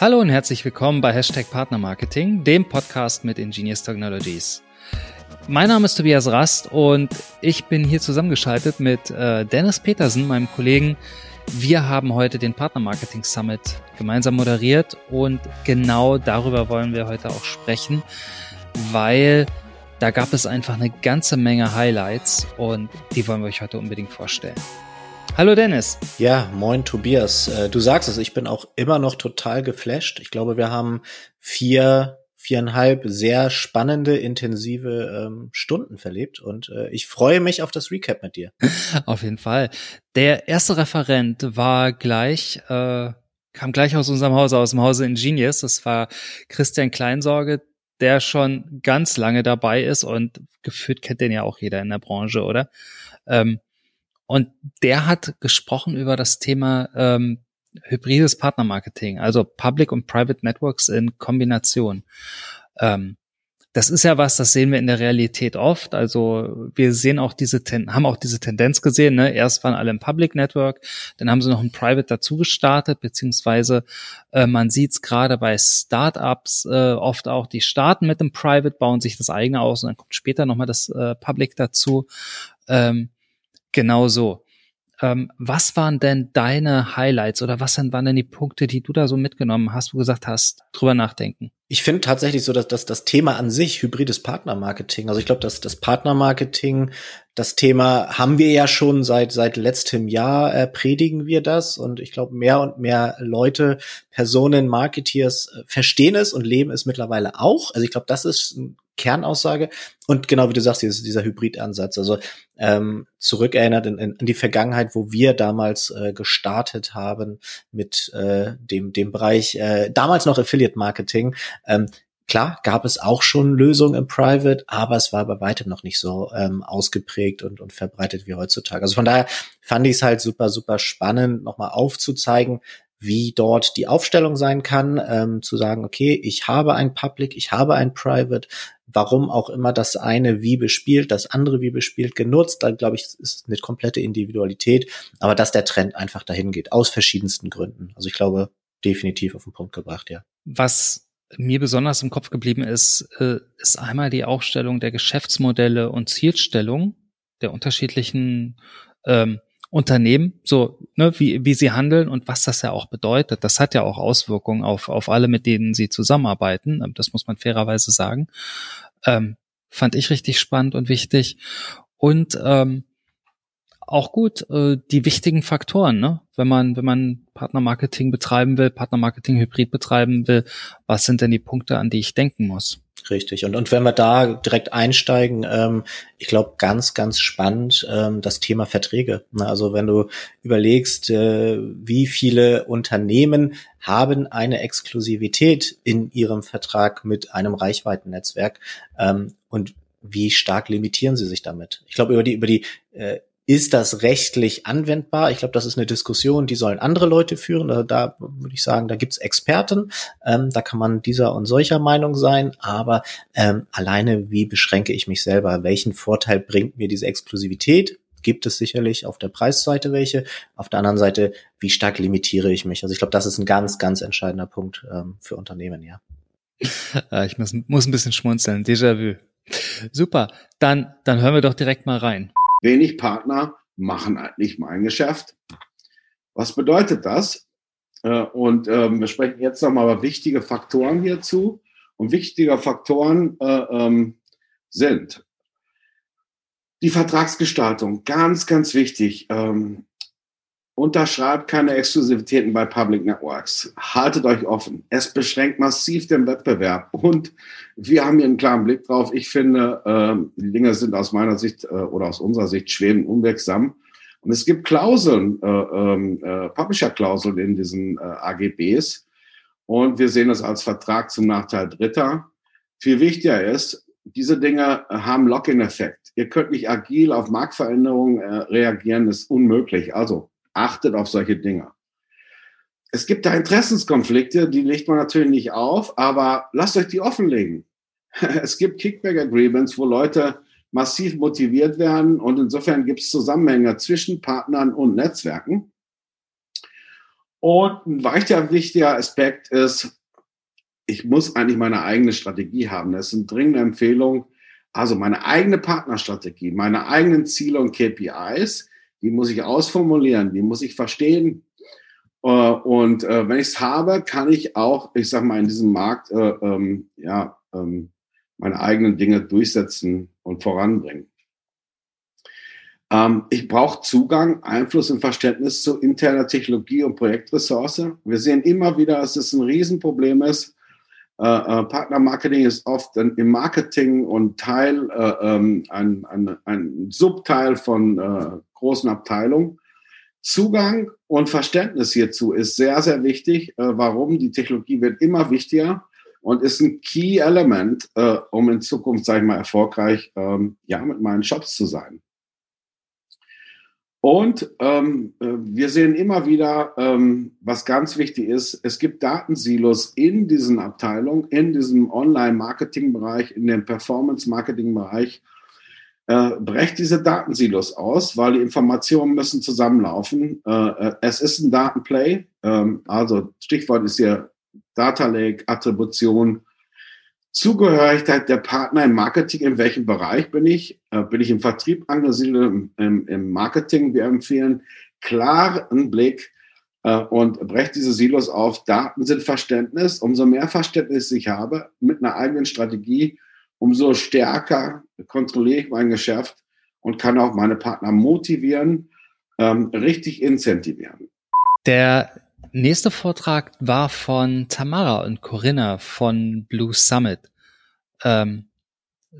Hallo und herzlich willkommen bei Hashtag Partnermarketing, dem Podcast mit Ingenious Technologies. Mein Name ist Tobias Rast und ich bin hier zusammengeschaltet mit äh, Dennis Petersen, meinem Kollegen. Wir haben heute den Partnermarketing Summit gemeinsam moderiert und genau darüber wollen wir heute auch sprechen, weil da gab es einfach eine ganze Menge Highlights und die wollen wir euch heute unbedingt vorstellen. Hallo Dennis. Ja, moin Tobias. Äh, du sagst es, ich bin auch immer noch total geflasht. Ich glaube, wir haben vier, viereinhalb sehr spannende, intensive ähm, Stunden verlebt und äh, ich freue mich auf das Recap mit dir. Auf jeden Fall. Der erste Referent war gleich, äh, kam gleich aus unserem Hause, aus dem Hause Ingenious. Das war Christian Kleinsorge, der schon ganz lange dabei ist und gefühlt kennt den ja auch jeder in der Branche, oder? Ähm, und der hat gesprochen über das Thema ähm, hybrides Partnermarketing, also Public und Private Networks in Kombination. Ähm, das ist ja was, das sehen wir in der Realität oft. Also wir sehen auch diese, haben auch diese Tendenz gesehen. Ne? Erst waren alle im Public Network, dann haben sie noch ein Private dazu gestartet, beziehungsweise äh, man sieht es gerade bei Startups äh, oft auch, die starten mit dem Private, bauen sich das eigene aus und dann kommt später nochmal das äh, Public dazu. Ähm, genau so. Ähm, was waren denn deine Highlights oder was waren denn die Punkte, die du da so mitgenommen hast, wo du gesagt hast, drüber nachdenken? Ich finde tatsächlich so, dass, dass das Thema an sich, hybrides Partnermarketing, also ich glaube, dass das Partnermarketing, das Thema haben wir ja schon seit seit letztem Jahr äh, predigen wir das und ich glaube, mehr und mehr Leute, Personen, Marketeers äh, verstehen es und leben es mittlerweile auch. Also ich glaube, das ist ein Kernaussage. Und genau wie du sagst, dieses, dieser Hybridansatz, also ähm, zurückerinnert in, in, in die Vergangenheit, wo wir damals äh, gestartet haben mit äh, dem, dem Bereich, äh, damals noch Affiliate Marketing. Ähm, klar, gab es auch schon Lösungen im Private, aber es war bei weitem noch nicht so ähm, ausgeprägt und, und verbreitet wie heutzutage. Also von daher fand ich es halt super, super spannend, nochmal aufzuzeigen, wie dort die Aufstellung sein kann, ähm, zu sagen, okay, ich habe ein Public, ich habe ein Private, warum auch immer das eine wie bespielt, das andere wie bespielt, genutzt. Da glaube ich, ist eine komplette Individualität, aber dass der Trend einfach dahin geht, aus verschiedensten Gründen. Also ich glaube, definitiv auf den Punkt gebracht, ja. Was mir besonders im Kopf geblieben ist, äh, ist einmal die Aufstellung der Geschäftsmodelle und Zielstellung der unterschiedlichen ähm, Unternehmen, so ne, wie, wie sie handeln und was das ja auch bedeutet. Das hat ja auch Auswirkungen auf, auf alle, mit denen sie zusammenarbeiten. Das muss man fairerweise sagen. Ähm, fand ich richtig spannend und wichtig. Und ähm, auch gut äh, die wichtigen Faktoren, ne? wenn man wenn man Partnermarketing betreiben will, Partnermarketing Hybrid betreiben will, was sind denn die Punkte, an die ich denken muss? Richtig. Und, und wenn wir da direkt einsteigen, ähm, ich glaube, ganz, ganz spannend ähm, das Thema Verträge. Also wenn du überlegst, äh, wie viele Unternehmen haben eine Exklusivität in ihrem Vertrag mit einem Reichweitennetzwerk ähm, und wie stark limitieren sie sich damit? Ich glaube, über die, über die äh, ist das rechtlich anwendbar? Ich glaube, das ist eine Diskussion, die sollen andere Leute führen. Da, da würde ich sagen, da gibt's Experten. Ähm, da kann man dieser und solcher Meinung sein. Aber ähm, alleine, wie beschränke ich mich selber? Welchen Vorteil bringt mir diese Exklusivität? Gibt es sicherlich auf der Preisseite welche. Auf der anderen Seite, wie stark limitiere ich mich? Also ich glaube, das ist ein ganz, ganz entscheidender Punkt ähm, für Unternehmen, ja. Ich muss, muss ein bisschen schmunzeln. Déjà-vu. Super. Dann, dann hören wir doch direkt mal rein. Wenig Partner machen eigentlich mein Geschäft. Was bedeutet das? Äh, und ähm, wir sprechen jetzt nochmal über wichtige Faktoren hierzu. Und wichtige Faktoren äh, ähm, sind die Vertragsgestaltung, ganz, ganz wichtig. Ähm, Unterschreibt keine Exklusivitäten bei Public Networks. Haltet euch offen. Es beschränkt massiv den Wettbewerb. Und wir haben hier einen klaren Blick drauf. Ich finde, äh, die Dinge sind aus meiner Sicht äh, oder aus unserer Sicht schwebend unwirksam. Und es gibt Klauseln, äh, ähm, äh, Publisher-Klauseln in diesen äh, AGBs. Und wir sehen das als Vertrag zum Nachteil Dritter. Viel wichtiger ist, diese Dinge haben Lock-in-Effekt. Ihr könnt nicht agil auf Marktveränderungen äh, reagieren, ist unmöglich. Also achtet auf solche Dinge. Es gibt da Interessenskonflikte, die legt man natürlich nicht auf, aber lasst euch die offenlegen. Es gibt Kickback-Agreements, wo Leute massiv motiviert werden und insofern gibt es Zusammenhänge zwischen Partnern und Netzwerken. Und ein weiterer wichtiger Aspekt ist, ich muss eigentlich meine eigene Strategie haben. Das ist eine dringende Empfehlung. Also meine eigene Partnerstrategie, meine eigenen Ziele und KPIs, die muss ich ausformulieren, die muss ich verstehen. Äh, und äh, wenn ich es habe, kann ich auch, ich sag mal, in diesem Markt äh, ähm, ja, ähm, meine eigenen Dinge durchsetzen und voranbringen. Ähm, ich brauche Zugang, Einfluss und Verständnis zu interner Technologie und Projektressource. Wir sehen immer wieder, dass es ein Riesenproblem ist. Partnermarketing ist oft im Marketing und Teil, äh, ähm, ein, ein, ein Subteil von großen Abteilungen. Zugang und Verständnis hierzu ist sehr, sehr wichtig. Äh, warum? Die Technologie wird immer wichtiger und ist ein Key Element, äh, um in Zukunft, sage ich mal, erfolgreich ähm, ja, mit meinen Shops zu sein. Und ähm, äh, wir sehen immer wieder, ähm, was ganz wichtig ist, es gibt Datensilos in diesen Abteilungen, in diesem Online-Marketing-Bereich, in dem Performance-Marketing-Bereich. Äh, brecht diese Datensilos aus, weil die Informationen müssen zusammenlaufen. Äh, äh es ist ein Datenplay, ähm, also Stichwort ist hier Data Lake, Attribution, Zugehörigkeit der Partner im Marketing, in welchem Bereich bin ich? Äh, bin ich im Vertrieb angesiedelt, im, im, Marketing? Wir empfehlen klaren Blick äh, und brecht diese Silos auf. Daten sind Verständnis. Umso mehr Verständnis ich habe mit einer eigenen Strategie, umso stärker kontrolliere ich mein Geschäft und kann auch meine Partner motivieren, ähm, richtig incentivieren. Der nächste Vortrag war von Tamara und Corinna von Blue Summit. Ähm,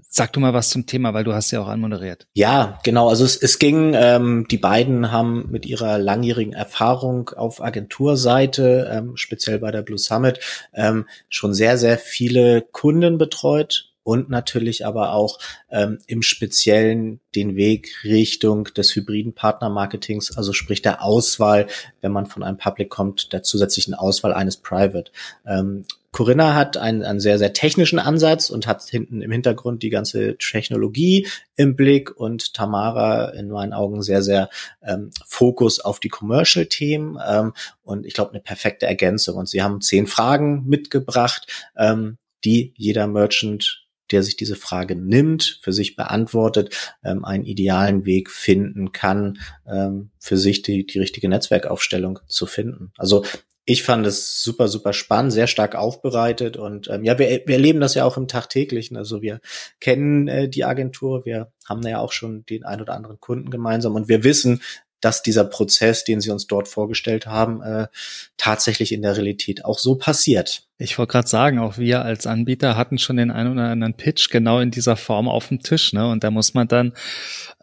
Sag du mal was zum Thema, weil du hast ja auch anmoderiert. Ja, genau. Also es, es ging, ähm, die beiden haben mit ihrer langjährigen Erfahrung auf Agenturseite, ähm, speziell bei der Blue Summit, ähm, schon sehr, sehr viele Kunden betreut und natürlich aber auch ähm, im Speziellen den Weg Richtung des hybriden Partnermarketings, also sprich der Auswahl, wenn man von einem Public kommt, der zusätzlichen Auswahl eines Private. Ähm, Corinna hat einen, einen sehr, sehr technischen Ansatz und hat hinten im Hintergrund die ganze Technologie im Blick und Tamara in meinen Augen sehr, sehr ähm, Fokus auf die Commercial-Themen ähm, und ich glaube eine perfekte Ergänzung. Und sie haben zehn Fragen mitgebracht, ähm, die jeder Merchant der sich diese Frage nimmt, für sich beantwortet, ähm, einen idealen Weg finden kann, ähm, für sich die, die richtige Netzwerkaufstellung zu finden. Also ich fand es super, super spannend, sehr stark aufbereitet und ähm, ja, wir, wir erleben das ja auch im Tagtäglichen. Also wir kennen äh, die Agentur, wir haben ja auch schon den ein oder anderen Kunden gemeinsam und wir wissen, dass dieser Prozess, den sie uns dort vorgestellt haben, äh, tatsächlich in der Realität auch so passiert. Ich wollte gerade sagen, auch wir als Anbieter hatten schon den einen oder anderen Pitch genau in dieser Form auf dem Tisch, ne? Und da muss man dann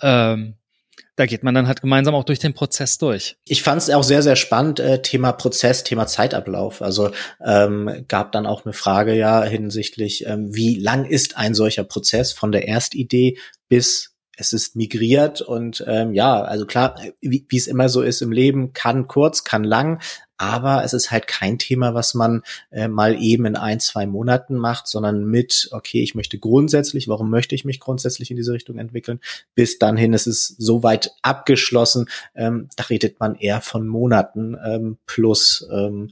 ähm, da geht man dann halt gemeinsam auch durch den Prozess durch. Ich fand es auch sehr, sehr spannend, äh, Thema Prozess, Thema Zeitablauf. Also ähm, gab dann auch eine Frage ja hinsichtlich, ähm, wie lang ist ein solcher Prozess von der Erstidee bis es ist migriert und ähm, ja, also klar, wie, es immer so ist im Leben, kann kurz, kann lang, aber es ist halt kein Thema, was man äh, mal eben in ein, zwei Monaten macht, sondern mit, okay, ich möchte grundsätzlich, warum möchte ich mich grundsätzlich in diese Richtung entwickeln? Bis dann hin ist es so weit abgeschlossen, ähm, da redet man eher von Monaten ähm, plus, ähm,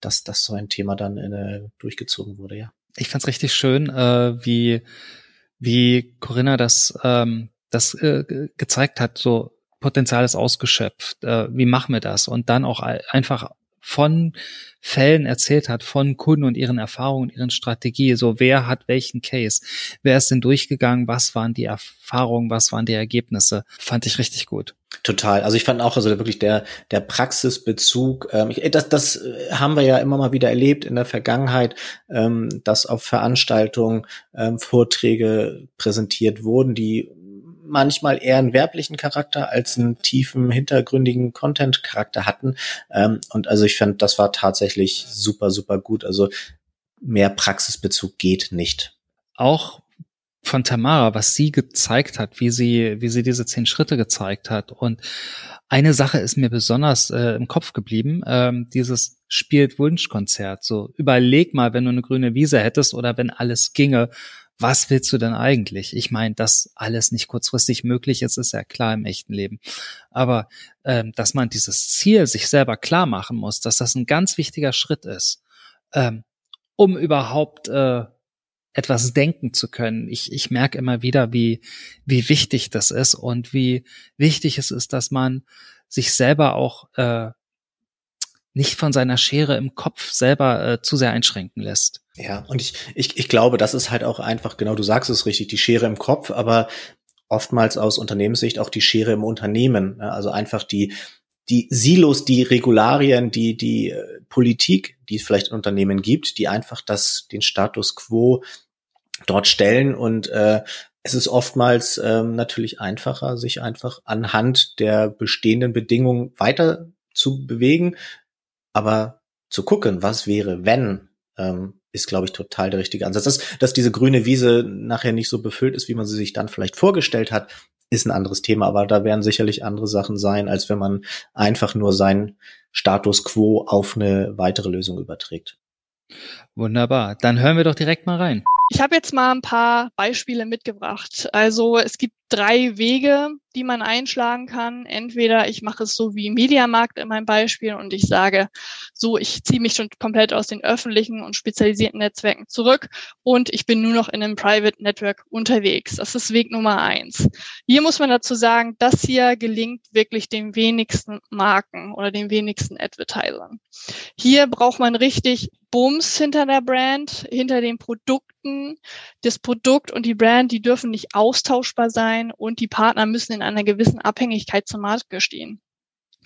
dass, dass so ein Thema dann äh, durchgezogen wurde, ja. Ich fand's richtig schön, äh, wie wie Corinna das ähm, das äh, gezeigt hat, so Potenzial ist ausgeschöpft, äh, wie machen wir das? Und dann auch einfach von Fällen erzählt hat, von Kunden und ihren Erfahrungen, ihren Strategie, so wer hat welchen Case, wer ist denn durchgegangen, was waren die Erfahrungen, was waren die Ergebnisse, fand ich richtig gut. Total. Also ich fand auch, also wirklich der, der Praxisbezug, ähm, das, das äh, haben wir ja immer mal wieder erlebt in der Vergangenheit, ähm, dass auf Veranstaltungen ähm, Vorträge präsentiert wurden, die manchmal eher einen werblichen Charakter als einen tiefen, hintergründigen Content-Charakter hatten. Ähm, und also ich fand, das war tatsächlich super, super gut. Also mehr Praxisbezug geht nicht. Auch von Tamara, was sie gezeigt hat, wie sie, wie sie diese zehn Schritte gezeigt hat. Und eine Sache ist mir besonders äh, im Kopf geblieben, ähm, dieses spielt Wunschkonzert. So überleg mal, wenn du eine grüne Wiese hättest oder wenn alles ginge, was willst du denn eigentlich? Ich meine, dass alles nicht kurzfristig möglich ist, ist ja klar im echten Leben. Aber ähm, dass man dieses Ziel sich selber klar machen muss, dass das ein ganz wichtiger Schritt ist, ähm, um überhaupt äh, etwas denken zu können. Ich, ich merke immer wieder, wie, wie wichtig das ist und wie wichtig es ist, dass man sich selber auch äh, nicht von seiner Schere im Kopf selber äh, zu sehr einschränken lässt. Ja, und ich, ich, ich glaube, das ist halt auch einfach, genau, du sagst es richtig, die Schere im Kopf, aber oftmals aus Unternehmenssicht auch die Schere im Unternehmen. Ne? Also einfach die, die Silos, die Regularien, die, die äh, Politik, die es vielleicht in Unternehmen gibt, die einfach das, den Status quo dort stellen und äh, es ist oftmals ähm, natürlich einfacher, sich einfach anhand der bestehenden Bedingungen weiter zu bewegen, aber zu gucken, was wäre, wenn, ähm, ist, glaube ich, total der richtige Ansatz. Dass, dass diese grüne Wiese nachher nicht so befüllt ist, wie man sie sich dann vielleicht vorgestellt hat, ist ein anderes Thema, aber da werden sicherlich andere Sachen sein, als wenn man einfach nur seinen Status quo auf eine weitere Lösung überträgt. Wunderbar. Dann hören wir doch direkt mal rein. Ich habe jetzt mal ein paar Beispiele mitgebracht. Also es gibt drei Wege, die man einschlagen kann. Entweder ich mache es so wie Mediamarkt in meinem Beispiel und ich sage, so, ich ziehe mich schon komplett aus den öffentlichen und spezialisierten Netzwerken zurück und ich bin nur noch in einem Private Network unterwegs. Das ist Weg Nummer eins. Hier muss man dazu sagen, das hier gelingt wirklich den wenigsten Marken oder den wenigsten Advertisern. Hier braucht man richtig Bums hinter der Brand, hinter den Produkten. Das Produkt und die Brand, die dürfen nicht austauschbar sein und die Partner müssen in einer gewissen Abhängigkeit zum Markt stehen.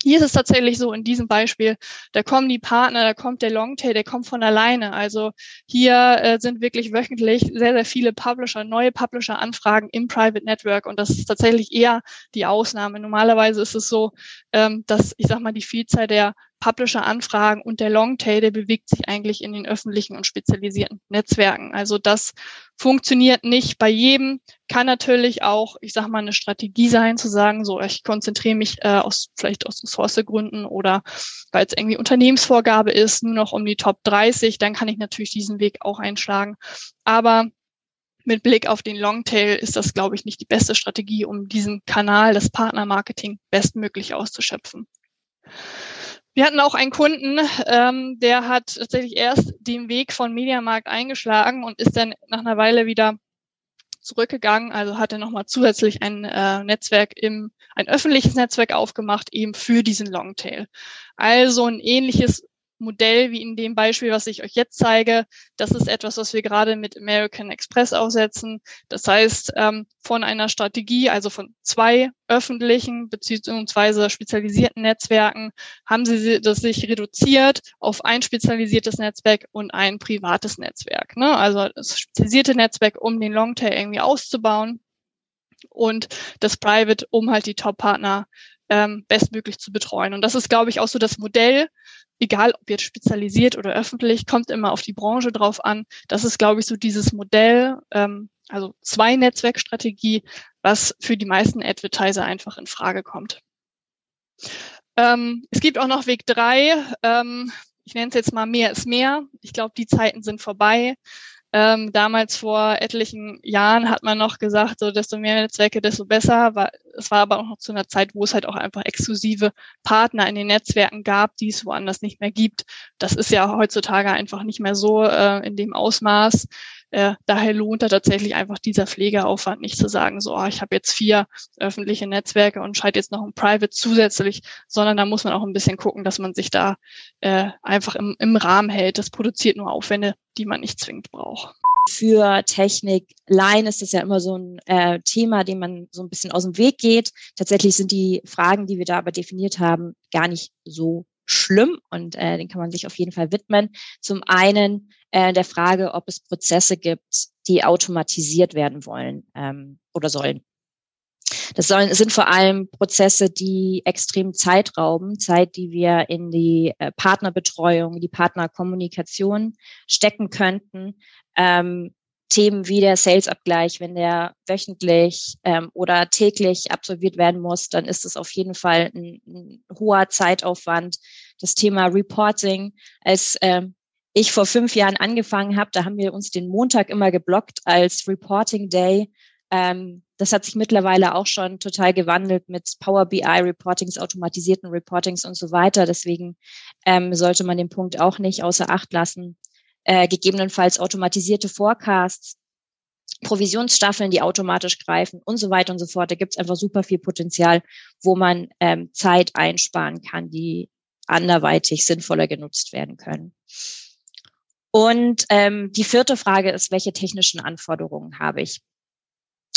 Hier ist es tatsächlich so in diesem Beispiel, da kommen die Partner, da kommt der Longtail, der kommt von alleine. Also hier äh, sind wirklich wöchentlich sehr, sehr viele Publisher, neue Publisher-Anfragen im Private Network und das ist tatsächlich eher die Ausnahme. Normalerweise ist es so, ähm, dass ich sag mal die Vielzahl der Publisher-Anfragen und der Longtail, der bewegt sich eigentlich in den öffentlichen und spezialisierten Netzwerken. Also das funktioniert nicht bei jedem, kann natürlich auch, ich sage mal, eine Strategie sein, zu sagen, so, ich konzentriere mich äh, aus vielleicht aus Ressourcegründen oder weil es irgendwie Unternehmensvorgabe ist, nur noch um die Top 30, dann kann ich natürlich diesen Weg auch einschlagen. Aber mit Blick auf den Longtail ist das, glaube ich, nicht die beste Strategie, um diesen Kanal des Partnermarketing bestmöglich auszuschöpfen. Wir hatten auch einen Kunden, ähm, der hat tatsächlich erst den Weg von Mediamarkt eingeschlagen und ist dann nach einer Weile wieder zurückgegangen. Also hat er nochmal zusätzlich ein äh, Netzwerk im, ein öffentliches Netzwerk aufgemacht, eben für diesen Longtail. Also ein ähnliches Modell wie in dem Beispiel, was ich euch jetzt zeige, das ist etwas, was wir gerade mit American Express aufsetzen. Das heißt, ähm, von einer Strategie, also von zwei öffentlichen beziehungsweise spezialisierten Netzwerken, haben sie das sich reduziert auf ein spezialisiertes Netzwerk und ein privates Netzwerk. Ne? Also das spezialisierte Netzwerk, um den Longtail irgendwie auszubauen und das Private, um halt die Top-Partner ähm, bestmöglich zu betreuen. Und das ist, glaube ich, auch so das Modell, egal ob jetzt spezialisiert oder öffentlich, kommt immer auf die Branche drauf an. Das ist, glaube ich, so dieses Modell, ähm, also zwei Netzwerkstrategie, was für die meisten Advertiser einfach in Frage kommt. Ähm, es gibt auch noch Weg drei. Ähm, ich nenne es jetzt mal mehr ist mehr. Ich glaube, die Zeiten sind vorbei. Ähm, damals vor etlichen Jahren hat man noch gesagt, so desto mehr Netzwerke, desto besser. War, es war aber auch noch zu einer Zeit, wo es halt auch einfach exklusive Partner in den Netzwerken gab, die es woanders nicht mehr gibt. Das ist ja heutzutage einfach nicht mehr so äh, in dem Ausmaß. Äh, daher lohnt da tatsächlich einfach dieser Pflegeaufwand nicht zu sagen, so, oh, ich habe jetzt vier öffentliche Netzwerke und schalte jetzt noch ein Private zusätzlich, sondern da muss man auch ein bisschen gucken, dass man sich da äh, einfach im, im Rahmen hält. Das produziert nur Aufwände, die man nicht zwingend braucht für Technik. Line ist das ja immer so ein äh, Thema, dem man so ein bisschen aus dem Weg geht. Tatsächlich sind die Fragen, die wir da aber definiert haben, gar nicht so schlimm und äh, den kann man sich auf jeden Fall widmen. Zum einen äh, der Frage, ob es Prozesse gibt, die automatisiert werden wollen ähm, oder sollen. Das sollen, sind vor allem Prozesse, die extrem Zeit rauben, Zeit, die wir in die äh, Partnerbetreuung, die Partnerkommunikation stecken könnten. Ähm, Themen wie der Sales-Abgleich, wenn der wöchentlich ähm, oder täglich absolviert werden muss, dann ist es auf jeden Fall ein, ein hoher Zeitaufwand. Das Thema Reporting als ähm, ich vor fünf Jahren angefangen habe, da haben wir uns den Montag immer geblockt als Reporting Day. Ähm, das hat sich mittlerweile auch schon total gewandelt mit Power BI Reportings, automatisierten Reportings und so weiter. Deswegen ähm, sollte man den Punkt auch nicht außer Acht lassen. Äh, gegebenenfalls automatisierte Forecasts, Provisionsstaffeln, die automatisch greifen und so weiter und so fort. Da gibt es einfach super viel Potenzial, wo man ähm, Zeit einsparen kann, die anderweitig sinnvoller genutzt werden können. Und ähm, die vierte Frage ist, welche technischen Anforderungen habe ich?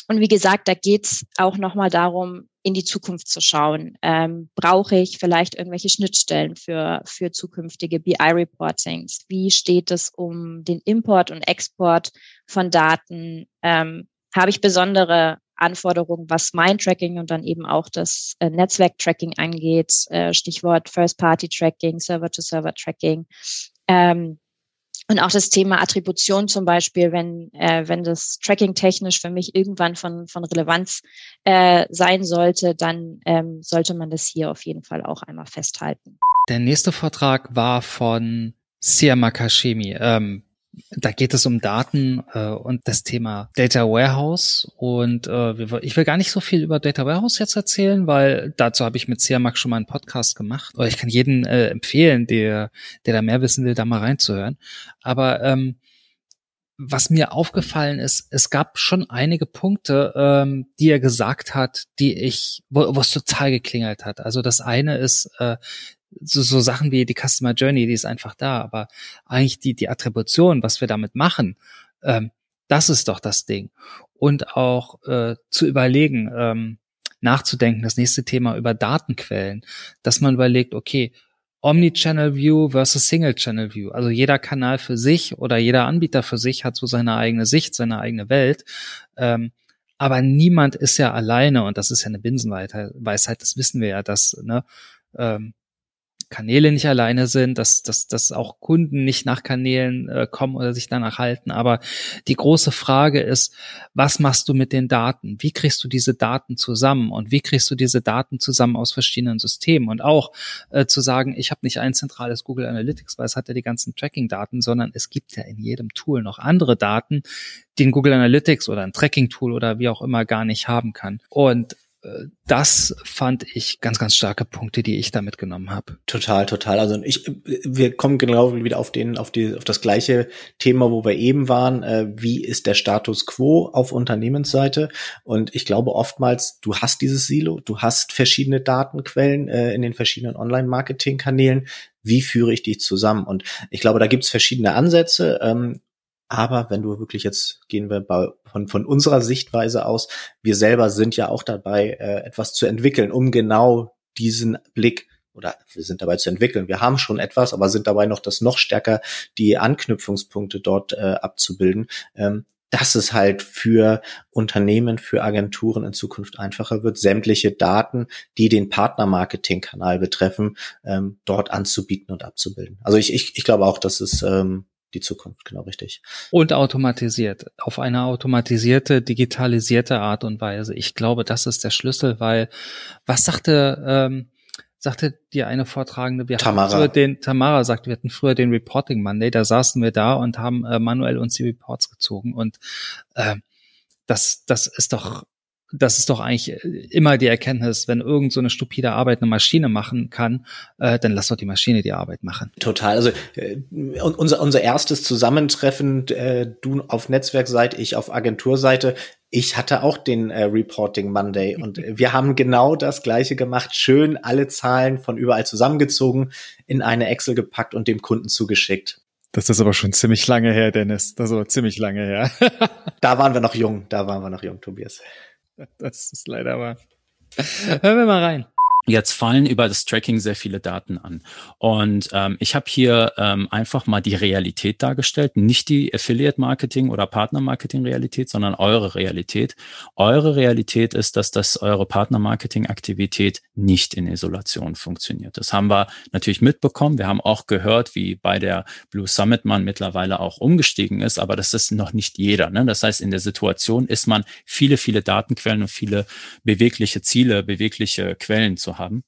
Und wie gesagt, da geht's auch nochmal darum, in die Zukunft zu schauen. Ähm, brauche ich vielleicht irgendwelche Schnittstellen für, für zukünftige BI-Reportings? Wie steht es um den Import und Export von Daten? Ähm, habe ich besondere Anforderungen, was mein Tracking und dann eben auch das äh, Netzwerk-Tracking angeht? Äh, Stichwort First-Party-Tracking, Server-to-Server-Tracking. Ähm, und auch das Thema Attribution zum Beispiel, wenn, äh, wenn das Tracking technisch für mich irgendwann von, von Relevanz äh, sein sollte, dann ähm, sollte man das hier auf jeden Fall auch einmal festhalten. Der nächste Vortrag war von Sia Makashimi. Ähm, da geht es um Daten äh, und das Thema Data Warehouse. Und äh, ich will gar nicht so viel über Data Warehouse jetzt erzählen, weil dazu habe ich mit Siamak schon mal einen Podcast gemacht. Oder ich kann jeden äh, empfehlen, der, der da mehr wissen will, da mal reinzuhören. Aber ähm, was mir aufgefallen ist, es gab schon einige Punkte, ähm, die er gesagt hat, die ich, wo, wo es total geklingelt hat. Also das eine ist äh, so, so Sachen wie die Customer Journey, die ist einfach da, aber eigentlich die, die Attribution, was wir damit machen, ähm, das ist doch das Ding. Und auch äh, zu überlegen, ähm, nachzudenken, das nächste Thema über Datenquellen, dass man überlegt, okay, Omnichannel View versus Single Channel View. Also jeder Kanal für sich oder jeder Anbieter für sich hat so seine eigene Sicht, seine eigene Welt. Ähm, aber niemand ist ja alleine und das ist ja eine Binsenweisheit, das wissen wir ja, dass ne, ähm, Kanäle nicht alleine sind, dass, dass, dass auch Kunden nicht nach Kanälen äh, kommen oder sich danach halten. Aber die große Frage ist, was machst du mit den Daten? Wie kriegst du diese Daten zusammen? Und wie kriegst du diese Daten zusammen aus verschiedenen Systemen? Und auch äh, zu sagen, ich habe nicht ein zentrales Google Analytics, weil es hat ja die ganzen Tracking-Daten, sondern es gibt ja in jedem Tool noch andere Daten, die ein Google Analytics oder ein Tracking-Tool oder wie auch immer gar nicht haben kann. Und das fand ich ganz, ganz starke Punkte, die ich da mitgenommen habe. Total, total. Also ich, wir kommen genau wieder auf den, auf die, auf das gleiche Thema, wo wir eben waren. Äh, wie ist der Status quo auf Unternehmensseite? Und ich glaube oftmals, du hast dieses Silo, du hast verschiedene Datenquellen äh, in den verschiedenen Online-Marketing-Kanälen. Wie führe ich die zusammen? Und ich glaube, da gibt es verschiedene Ansätze. Ähm, aber wenn du wirklich jetzt gehen wir bei, von, von unserer Sichtweise aus, wir selber sind ja auch dabei, äh, etwas zu entwickeln, um genau diesen Blick oder wir sind dabei zu entwickeln. Wir haben schon etwas, aber sind dabei noch das noch stärker die Anknüpfungspunkte dort äh, abzubilden. Ähm, dass es halt für Unternehmen, für Agenturen in Zukunft einfacher wird, sämtliche Daten, die den Partnermarketing-Kanal betreffen, ähm, dort anzubieten und abzubilden. Also ich, ich, ich glaube auch, dass es ähm, die Zukunft, genau richtig. Und automatisiert, auf eine automatisierte, digitalisierte Art und Weise. Ich glaube, das ist der Schlüssel, weil was sagte, ähm, sagte dir eine Vortragende, wir Tamara. hatten früher den, Tamara sagt, wir hatten früher den Reporting Monday, da saßen wir da und haben äh, manuell uns die Reports gezogen und äh, das, das ist doch das ist doch eigentlich immer die Erkenntnis, wenn irgend so eine stupide Arbeit eine Maschine machen kann, äh, dann lass doch die Maschine die Arbeit machen. Total. Also äh, unser, unser erstes Zusammentreffen, äh, du auf Netzwerkseite, ich auf Agenturseite, ich hatte auch den äh, Reporting Monday und wir haben genau das gleiche gemacht, schön alle Zahlen von überall zusammengezogen, in eine Excel gepackt und dem Kunden zugeschickt. Das ist aber schon ziemlich lange her, Dennis. Das ist aber ziemlich lange her. da waren wir noch jung, da waren wir noch jung, Tobias. Das ist leider wahr. Hören wir mal rein. Jetzt fallen über das Tracking sehr viele Daten an. Und ähm, ich habe hier ähm, einfach mal die Realität dargestellt, nicht die Affiliate-Marketing oder Partner-Marketing-Realität, sondern eure Realität. Eure Realität ist, dass das eure Partner-Marketing-Aktivität nicht in Isolation funktioniert. Das haben wir natürlich mitbekommen. Wir haben auch gehört, wie bei der Blue Summit man mittlerweile auch umgestiegen ist, aber das ist noch nicht jeder. Ne? Das heißt, in der Situation ist man viele, viele Datenquellen und viele bewegliche Ziele, bewegliche Quellen zu haben.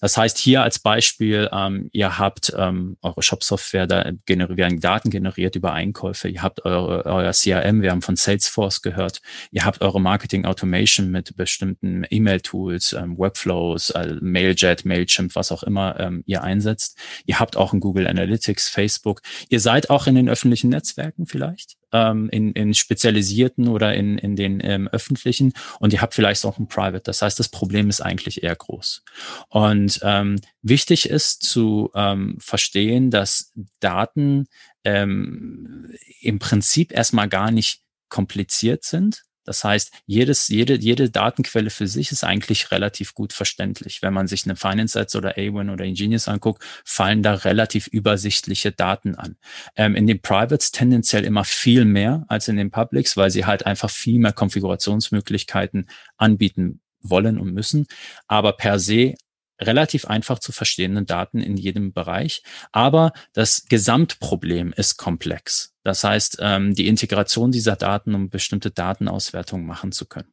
Das heißt, hier als Beispiel, ähm, ihr habt ähm, eure Shop-Software, da werden Daten generiert über Einkäufe, ihr habt eure, euer CRM, wir haben von Salesforce gehört, ihr habt eure Marketing Automation mit bestimmten E-Mail-Tools, ähm, Workflows, äh, Mailjet, Mailchimp, was auch immer ähm, ihr einsetzt. Ihr habt auch ein Google Analytics, Facebook. Ihr seid auch in den öffentlichen Netzwerken vielleicht ähm, in, in spezialisierten oder in, in den ähm, öffentlichen und ihr habt vielleicht auch ein Private. Das heißt, das Problem ist eigentlich eher groß. Und ähm, wichtig ist zu ähm, verstehen, dass Daten ähm, im Prinzip erstmal gar nicht kompliziert sind, das heißt, jedes, jede, jede Datenquelle für sich ist eigentlich relativ gut verständlich. Wenn man sich eine Finance Sets oder A1 oder Ingenious anguckt, fallen da relativ übersichtliche Daten an. Ähm, in den Privates tendenziell immer viel mehr als in den Publics, weil sie halt einfach viel mehr Konfigurationsmöglichkeiten anbieten wollen und müssen. Aber per se relativ einfach zu verstehenden Daten in jedem Bereich. Aber das Gesamtproblem ist komplex. Das heißt, ähm, die Integration dieser Daten, um bestimmte Datenauswertungen machen zu können.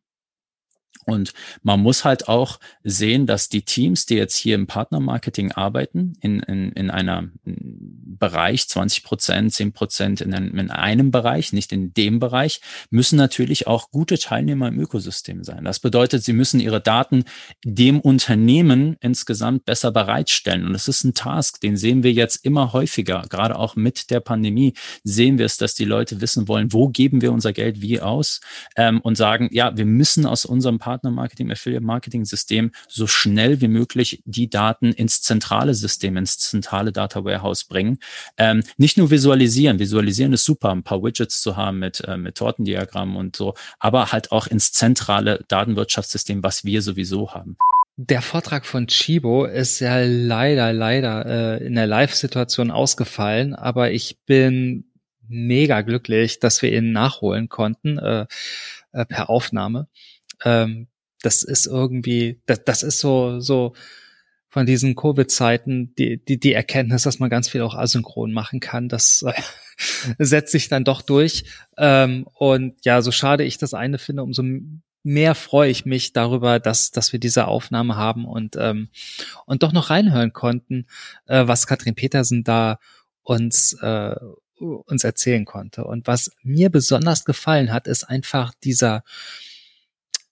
Und man muss halt auch sehen, dass die Teams, die jetzt hier im Partnermarketing arbeiten, in, in, in einer Bereich, 20 Prozent, 10 Prozent in, einem, in einem Bereich, nicht in dem Bereich, müssen natürlich auch gute Teilnehmer im Ökosystem sein. Das bedeutet, sie müssen ihre Daten dem Unternehmen insgesamt besser bereitstellen. Und das ist ein Task, den sehen wir jetzt immer häufiger, gerade auch mit der Pandemie, sehen wir es, dass die Leute wissen wollen, wo geben wir unser Geld wie aus ähm, und sagen, ja, wir müssen aus unserem Partnermarketing, Affiliate-Marketing-System so schnell wie möglich die Daten ins zentrale System, ins zentrale Data Warehouse bringen. Ähm, nicht nur visualisieren, visualisieren ist super, ein paar Widgets zu haben mit, äh, mit Tortendiagrammen und so, aber halt auch ins zentrale Datenwirtschaftssystem, was wir sowieso haben. Der Vortrag von Chibo ist ja leider, leider äh, in der Live-Situation ausgefallen, aber ich bin mega glücklich, dass wir ihn nachholen konnten äh, äh, per Aufnahme ähm, das ist irgendwie, das, das ist so, so von diesen Covid-Zeiten die, die, die Erkenntnis, dass man ganz viel auch asynchron machen kann, das äh, setzt sich dann doch durch. Ähm, und ja, so schade ich das eine finde, umso mehr freue ich mich darüber, dass, dass wir diese Aufnahme haben und, ähm, und doch noch reinhören konnten, äh, was Katrin Petersen da uns, äh, uns erzählen konnte. Und was mir besonders gefallen hat, ist einfach dieser,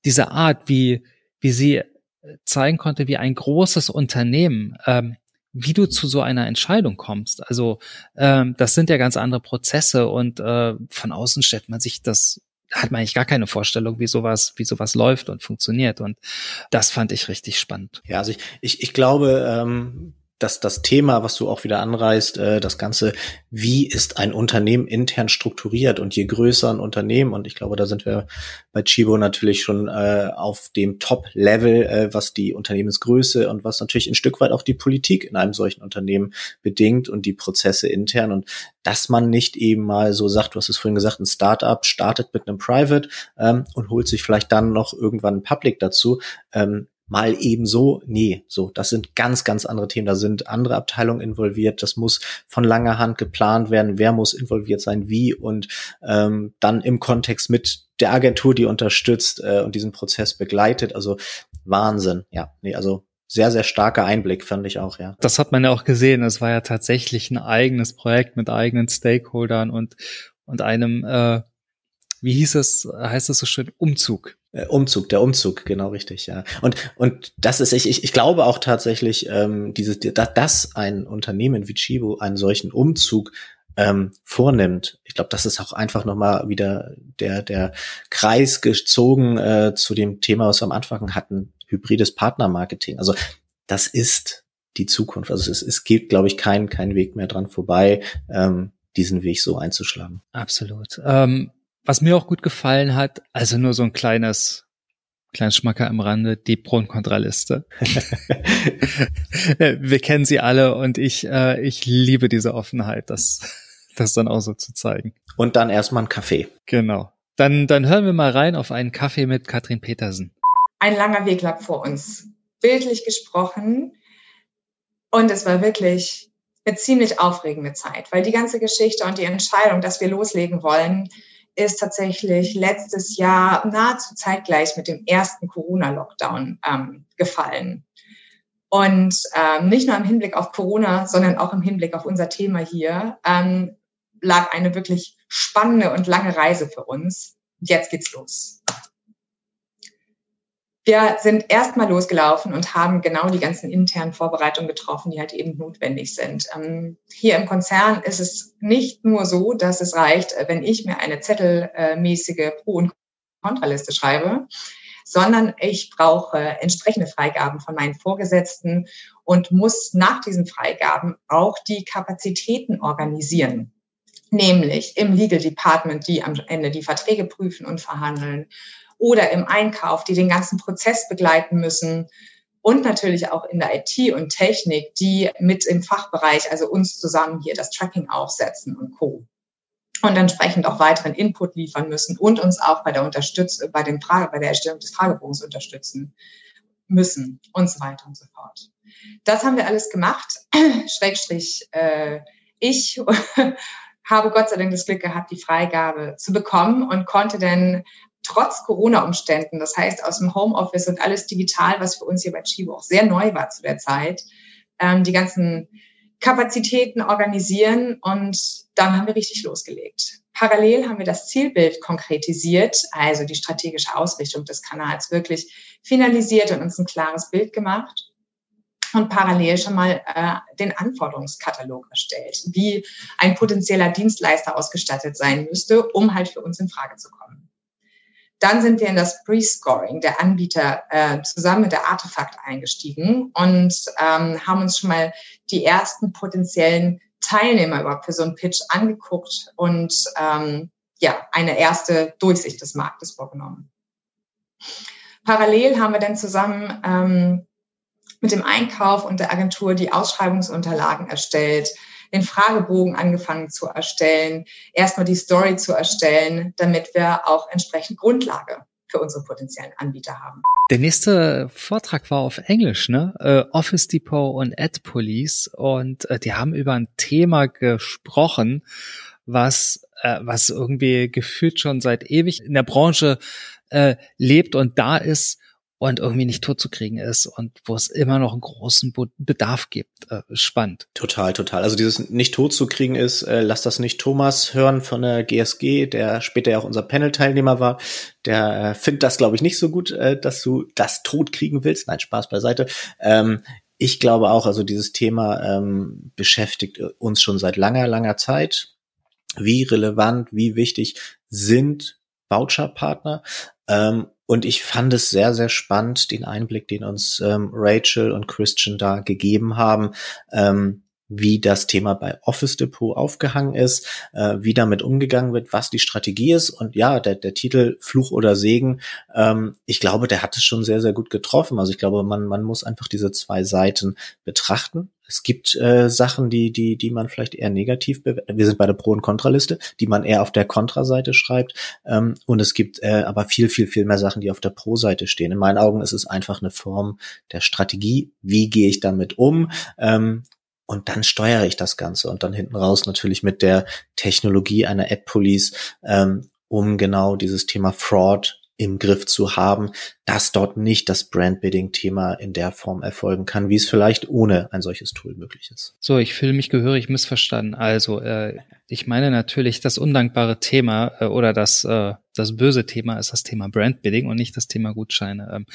diese Art, wie, wie sie zeigen konnte, wie ein großes Unternehmen, ähm, wie du zu so einer Entscheidung kommst. Also ähm, das sind ja ganz andere Prozesse und äh, von außen stellt man sich das hat man eigentlich gar keine Vorstellung, wie sowas, wie sowas läuft und funktioniert. Und das fand ich richtig spannend. Ja, also ich, ich, ich glaube, ähm, dass das Thema, was du auch wieder anreißt, äh, das Ganze, wie ist ein Unternehmen intern strukturiert und je größer ein Unternehmen, und ich glaube, da sind wir bei Chibo natürlich schon äh, auf dem Top-Level, äh, was die Unternehmensgröße und was natürlich ein Stück weit auch die Politik in einem solchen Unternehmen bedingt und die Prozesse intern und dass man nicht eben mal so sagt, du hast es vorhin gesagt, ein Startup startet mit einem Private ähm, und holt sich vielleicht dann noch irgendwann ein Public dazu. Ähm, mal eben so. Nee, so, das sind ganz, ganz andere Themen. Da sind andere Abteilungen involviert. Das muss von langer Hand geplant werden. Wer muss involviert sein, wie und ähm, dann im Kontext mit der Agentur, die unterstützt äh, und diesen Prozess begleitet. Also Wahnsinn. Ja, nee, also sehr, sehr starker Einblick, fand ich auch, ja. Das hat man ja auch gesehen. Es war ja tatsächlich ein eigenes Projekt mit eigenen Stakeholdern und, und einem, äh, wie hieß es, heißt es so schön, Umzug. Äh, Umzug, der Umzug, genau richtig, ja. Und und das ist ich ich, ich glaube auch tatsächlich, ähm, dieses dass, ein Unternehmen wie Chibo einen solchen Umzug ähm, vornimmt. Ich glaube, das ist auch einfach nochmal wieder der der Kreis gezogen äh, zu dem Thema, was wir am Anfang hatten, hybrides Partnermarketing. Also das ist die Zukunft. Also es, es gibt, glaube ich, keinen keinen Weg mehr dran vorbei, ähm, diesen Weg so einzuschlagen. Absolut. Ähm was mir auch gut gefallen hat, also nur so ein kleines, kleines Schmacker am Rande, die Pro- und Kontraliste. Wir kennen sie alle und ich, äh, ich liebe diese Offenheit, das, das dann auch so zu zeigen. Und dann erstmal ein Kaffee. Genau. Dann, dann hören wir mal rein auf einen Kaffee mit Katrin Petersen. Ein langer Weg lag vor uns. Bildlich gesprochen. Und es war wirklich eine ziemlich aufregende Zeit, weil die ganze Geschichte und die Entscheidung, dass wir loslegen wollen, ist tatsächlich letztes Jahr nahezu zeitgleich mit dem ersten Corona-Lockdown ähm, gefallen. Und ähm, nicht nur im Hinblick auf Corona, sondern auch im Hinblick auf unser Thema hier, ähm, lag eine wirklich spannende und lange Reise für uns. Jetzt geht's los. Wir sind erstmal losgelaufen und haben genau die ganzen internen Vorbereitungen getroffen, die halt eben notwendig sind. Ähm, hier im Konzern ist es nicht nur so, dass es reicht, wenn ich mir eine zettelmäßige Pro- und Kontraliste schreibe, sondern ich brauche entsprechende Freigaben von meinen Vorgesetzten und muss nach diesen Freigaben auch die Kapazitäten organisieren nämlich im Legal Department, die am Ende die Verträge prüfen und verhandeln, oder im Einkauf, die den ganzen Prozess begleiten müssen und natürlich auch in der IT und Technik, die mit im Fachbereich, also uns zusammen hier das Tracking aufsetzen und Co. Und entsprechend auch weiteren Input liefern müssen und uns auch bei der Unterstützung, bei dem Frage, bei der Erstellung des Fragebogens unterstützen müssen und so weiter und so fort. Das haben wir alles gemacht. Schrägstrich äh, ich habe Gott sei Dank das Glück gehabt, die Freigabe zu bekommen und konnte dann trotz Corona-Umständen, das heißt aus dem Homeoffice und alles digital, was für uns hier bei Chibo auch sehr neu war zu der Zeit, ähm, die ganzen Kapazitäten organisieren und dann haben wir richtig losgelegt. Parallel haben wir das Zielbild konkretisiert, also die strategische Ausrichtung des Kanals wirklich finalisiert und uns ein klares Bild gemacht und parallel schon mal äh, den Anforderungskatalog erstellt, wie ein potenzieller Dienstleister ausgestattet sein müsste, um halt für uns in Frage zu kommen. Dann sind wir in das Pre-Scoring der Anbieter äh, zusammen mit der Artefakt eingestiegen und ähm, haben uns schon mal die ersten potenziellen Teilnehmer überhaupt für so einen Pitch angeguckt und ähm, ja, eine erste Durchsicht des Marktes vorgenommen. Parallel haben wir dann zusammen ähm, mit dem Einkauf und der Agentur die Ausschreibungsunterlagen erstellt, den Fragebogen angefangen zu erstellen, erstmal die Story zu erstellen, damit wir auch entsprechend Grundlage für unsere potenziellen Anbieter haben. Der nächste Vortrag war auf Englisch, ne? Äh, Office Depot und Ad Police und äh, die haben über ein Thema gesprochen, was äh, was irgendwie gefühlt schon seit ewig in der Branche lebt und da ist und irgendwie nicht totzukriegen ist und wo es immer noch einen großen Bedarf gibt. Äh, spannend. Total, total. Also dieses nicht totzukriegen ist, äh, lass das nicht Thomas hören von der GSG, der später ja auch unser Panel-Teilnehmer war. Der äh, findet das, glaube ich, nicht so gut, äh, dass du das tot kriegen willst. Nein, Spaß beiseite. Ähm, ich glaube auch, also dieses Thema ähm, beschäftigt uns schon seit langer, langer Zeit. Wie relevant, wie wichtig sind Voucher-Partner? Ähm, und ich fand es sehr, sehr spannend, den Einblick, den uns ähm, Rachel und Christian da gegeben haben, ähm, wie das Thema bei Office Depot aufgehangen ist, äh, wie damit umgegangen wird, was die Strategie ist. Und ja, der, der Titel Fluch oder Segen, ähm, ich glaube, der hat es schon sehr, sehr gut getroffen. Also ich glaube, man, man muss einfach diese zwei Seiten betrachten. Es gibt äh, Sachen, die, die, die man vielleicht eher negativ bewertet. Wir sind bei der Pro- und Kontraliste, die man eher auf der Kontraseite schreibt. Ähm, und es gibt äh, aber viel, viel, viel mehr Sachen, die auf der Pro-Seite stehen. In meinen Augen ist es einfach eine Form der Strategie. Wie gehe ich damit um? Ähm, und dann steuere ich das Ganze und dann hinten raus natürlich mit der Technologie einer Ad Police, ähm, um genau dieses Thema Fraud im Griff zu haben, dass dort nicht das Brandbidding-Thema in der Form erfolgen kann, wie es vielleicht ohne ein solches Tool möglich ist. So, ich fühle mich gehörig missverstanden. Also, äh, ich meine natürlich, das undankbare Thema äh, oder das, äh, das böse Thema ist das Thema Brandbidding und nicht das Thema Gutscheine. Ähm,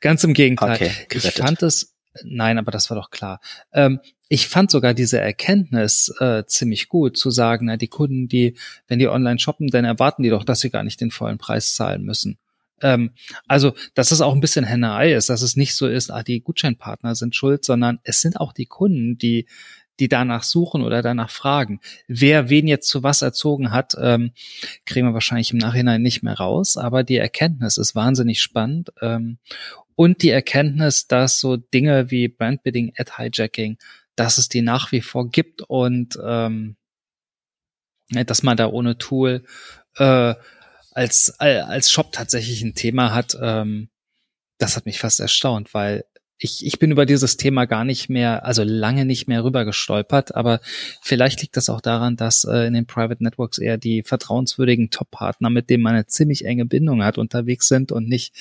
ganz im Gegenteil. Okay, ich fand es Nein, aber das war doch klar. Ähm, ich fand sogar diese Erkenntnis äh, ziemlich gut, zu sagen, na, die Kunden, die, wenn die online shoppen, dann erwarten die doch, dass sie gar nicht den vollen Preis zahlen müssen. Ähm, also, dass es auch ein bisschen Henne-Ei ist, dass es nicht so ist, ah, die Gutscheinpartner sind schuld, sondern es sind auch die Kunden, die die danach suchen oder danach fragen. Wer wen jetzt zu was erzogen hat, ähm, kriegen wir wahrscheinlich im Nachhinein nicht mehr raus, aber die Erkenntnis ist wahnsinnig spannend. Ähm, und die Erkenntnis, dass so Dinge wie Brandbidding, Ad-Hijacking, dass es die nach wie vor gibt und ähm, dass man da ohne Tool äh, als, als Shop tatsächlich ein Thema hat, ähm, das hat mich fast erstaunt, weil ich, ich bin über dieses Thema gar nicht mehr, also lange nicht mehr rüber gestolpert, aber vielleicht liegt das auch daran, dass äh, in den Private Networks eher die vertrauenswürdigen Top-Partner, mit denen man eine ziemlich enge Bindung hat, unterwegs sind und nicht,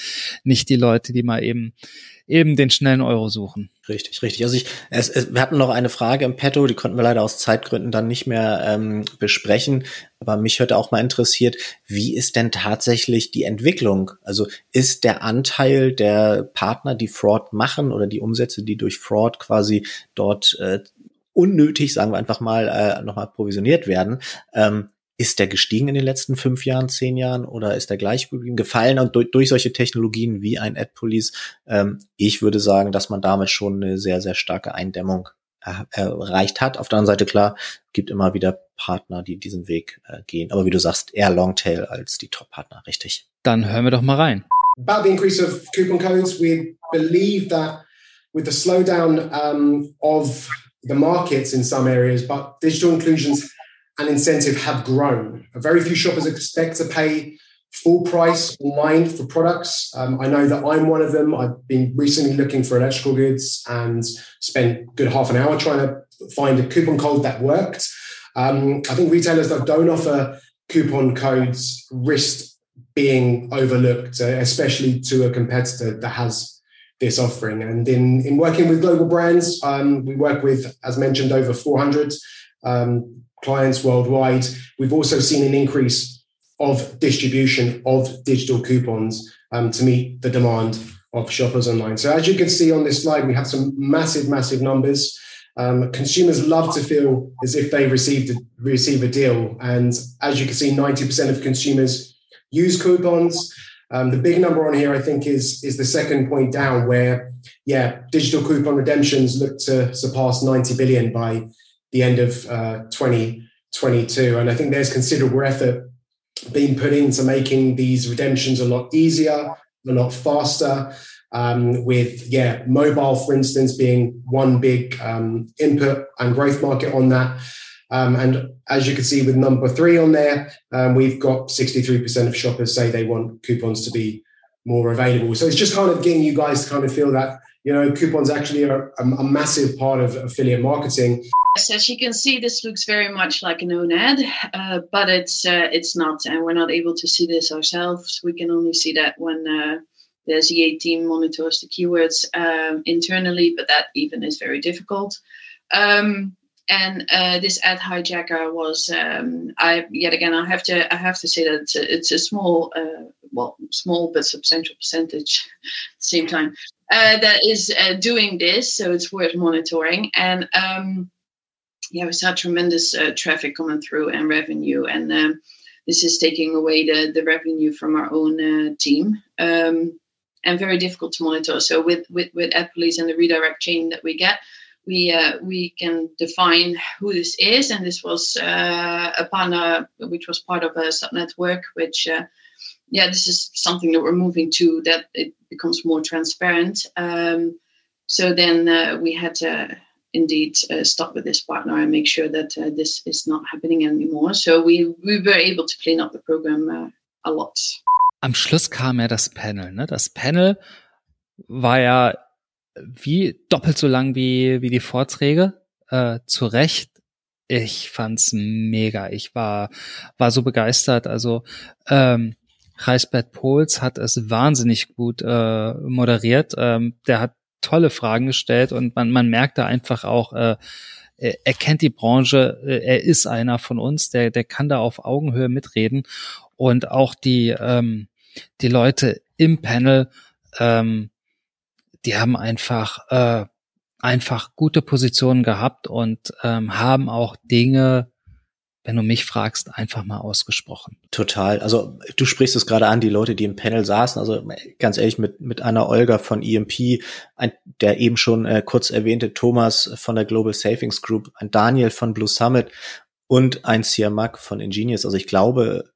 nicht die Leute, die mal eben eben den schnellen Euro suchen. Richtig, richtig. Also ich, es, es, wir hatten noch eine Frage im Petto, die konnten wir leider aus Zeitgründen dann nicht mehr ähm, besprechen. Aber mich hätte auch mal interessiert, wie ist denn tatsächlich die Entwicklung? Also ist der Anteil der Partner, die Fraud machen oder die Umsätze, die durch Fraud quasi dort äh, unnötig, sagen wir einfach mal, äh, nochmal provisioniert werden, ähm, ist der gestiegen in den letzten fünf Jahren, zehn Jahren oder ist der gleich geblieben? Gefallen und durch, durch solche Technologien wie ein Ad Police, ähm, ich würde sagen, dass man damit schon eine sehr, sehr starke Eindämmung erreicht hat. Auf der anderen Seite klar, gibt immer wieder Partner, die diesen Weg äh, gehen. Aber wie du sagst, eher Longtail als die Top-Partner, richtig. Dann hören wir doch mal rein. About the increase of coupon codes, we believe that with the slowdown um, of the markets in some areas, but digital inclusions and incentive have grown. Very few shoppers expect to pay full price online for products. Um, I know that I'm one of them. I've been recently looking for electrical goods and spent good half an hour trying to find a coupon code that worked. Um, I think retailers that don't offer coupon codes risk being overlooked, uh, especially to a competitor that has this offering. And in, in working with global brands, um, we work with, as mentioned, over 400 um, clients worldwide. We've also seen an increase of distribution of digital coupons um, to meet the demand of shoppers online. So as you can see on this slide, we have some massive, massive numbers. Um, consumers love to feel as if they received a, receive a deal, and as you can see, 90% of consumers use coupons. Um, the big number on here, I think, is is the second point down, where yeah, digital coupon redemptions look to surpass 90 billion by the end of uh, 2022. And I think there's considerable effort being put into making these redemptions a lot easier, a lot faster. Um, with yeah, mobile, for instance, being one big um, input and growth market on that. Um, and as you can see with number three on there, um, we've got 63% of shoppers say they want coupons to be more available. So it's just kind of getting you guys to kind of feel that, you know, coupons actually are a, a massive part of affiliate marketing. As you can see, this looks very much like an own ad, uh, but it's uh, it's not, and we're not able to see this ourselves. We can only see that when uh, the ZA team monitors the keywords um, internally, but that even is very difficult. Um, and uh, this ad hijacker was, um, I yet again, I have to I have to say that it's a, it's a small, uh, well, small but substantial percentage at the same time uh, that is doing this, so it's worth monitoring and. Um, yeah, we saw tremendous uh, traffic coming through and revenue, and um, this is taking away the the revenue from our own uh, team, um, and very difficult to monitor. So with with with police and the redirect chain that we get, we uh, we can define who this is, and this was uh, a partner which was part of a sub network, which. Uh, yeah, this is something that we're moving to that it becomes more transparent. Um, so then uh, we had to indeed uh, stop with this partner and make sure that uh, this is not happening anymore. So we, we were able to clean up the program uh, a lot. Am Schluss kam ja das Panel. Ne? Das Panel war ja wie doppelt so lang wie, wie die Vorträge. Äh, zu Recht. Ich fand's mega. Ich war, war so begeistert. Also ähm, Reisbert Pohls hat es wahnsinnig gut äh, moderiert. Ähm, der hat tolle Fragen gestellt und man, man merkt da einfach auch, äh, er kennt die Branche, äh, er ist einer von uns, der, der kann da auf Augenhöhe mitreden und auch die, ähm, die Leute im Panel, ähm, die haben einfach, äh, einfach gute Positionen gehabt und ähm, haben auch Dinge wenn du mich fragst, einfach mal ausgesprochen. Total. Also du sprichst es gerade an, die Leute, die im Panel saßen. Also ganz ehrlich, mit, mit Anna Olga von EMP, ein, der eben schon äh, kurz erwähnte Thomas von der Global Savings Group, ein Daniel von Blue Summit und ein Siamak von Ingenious. Also ich glaube,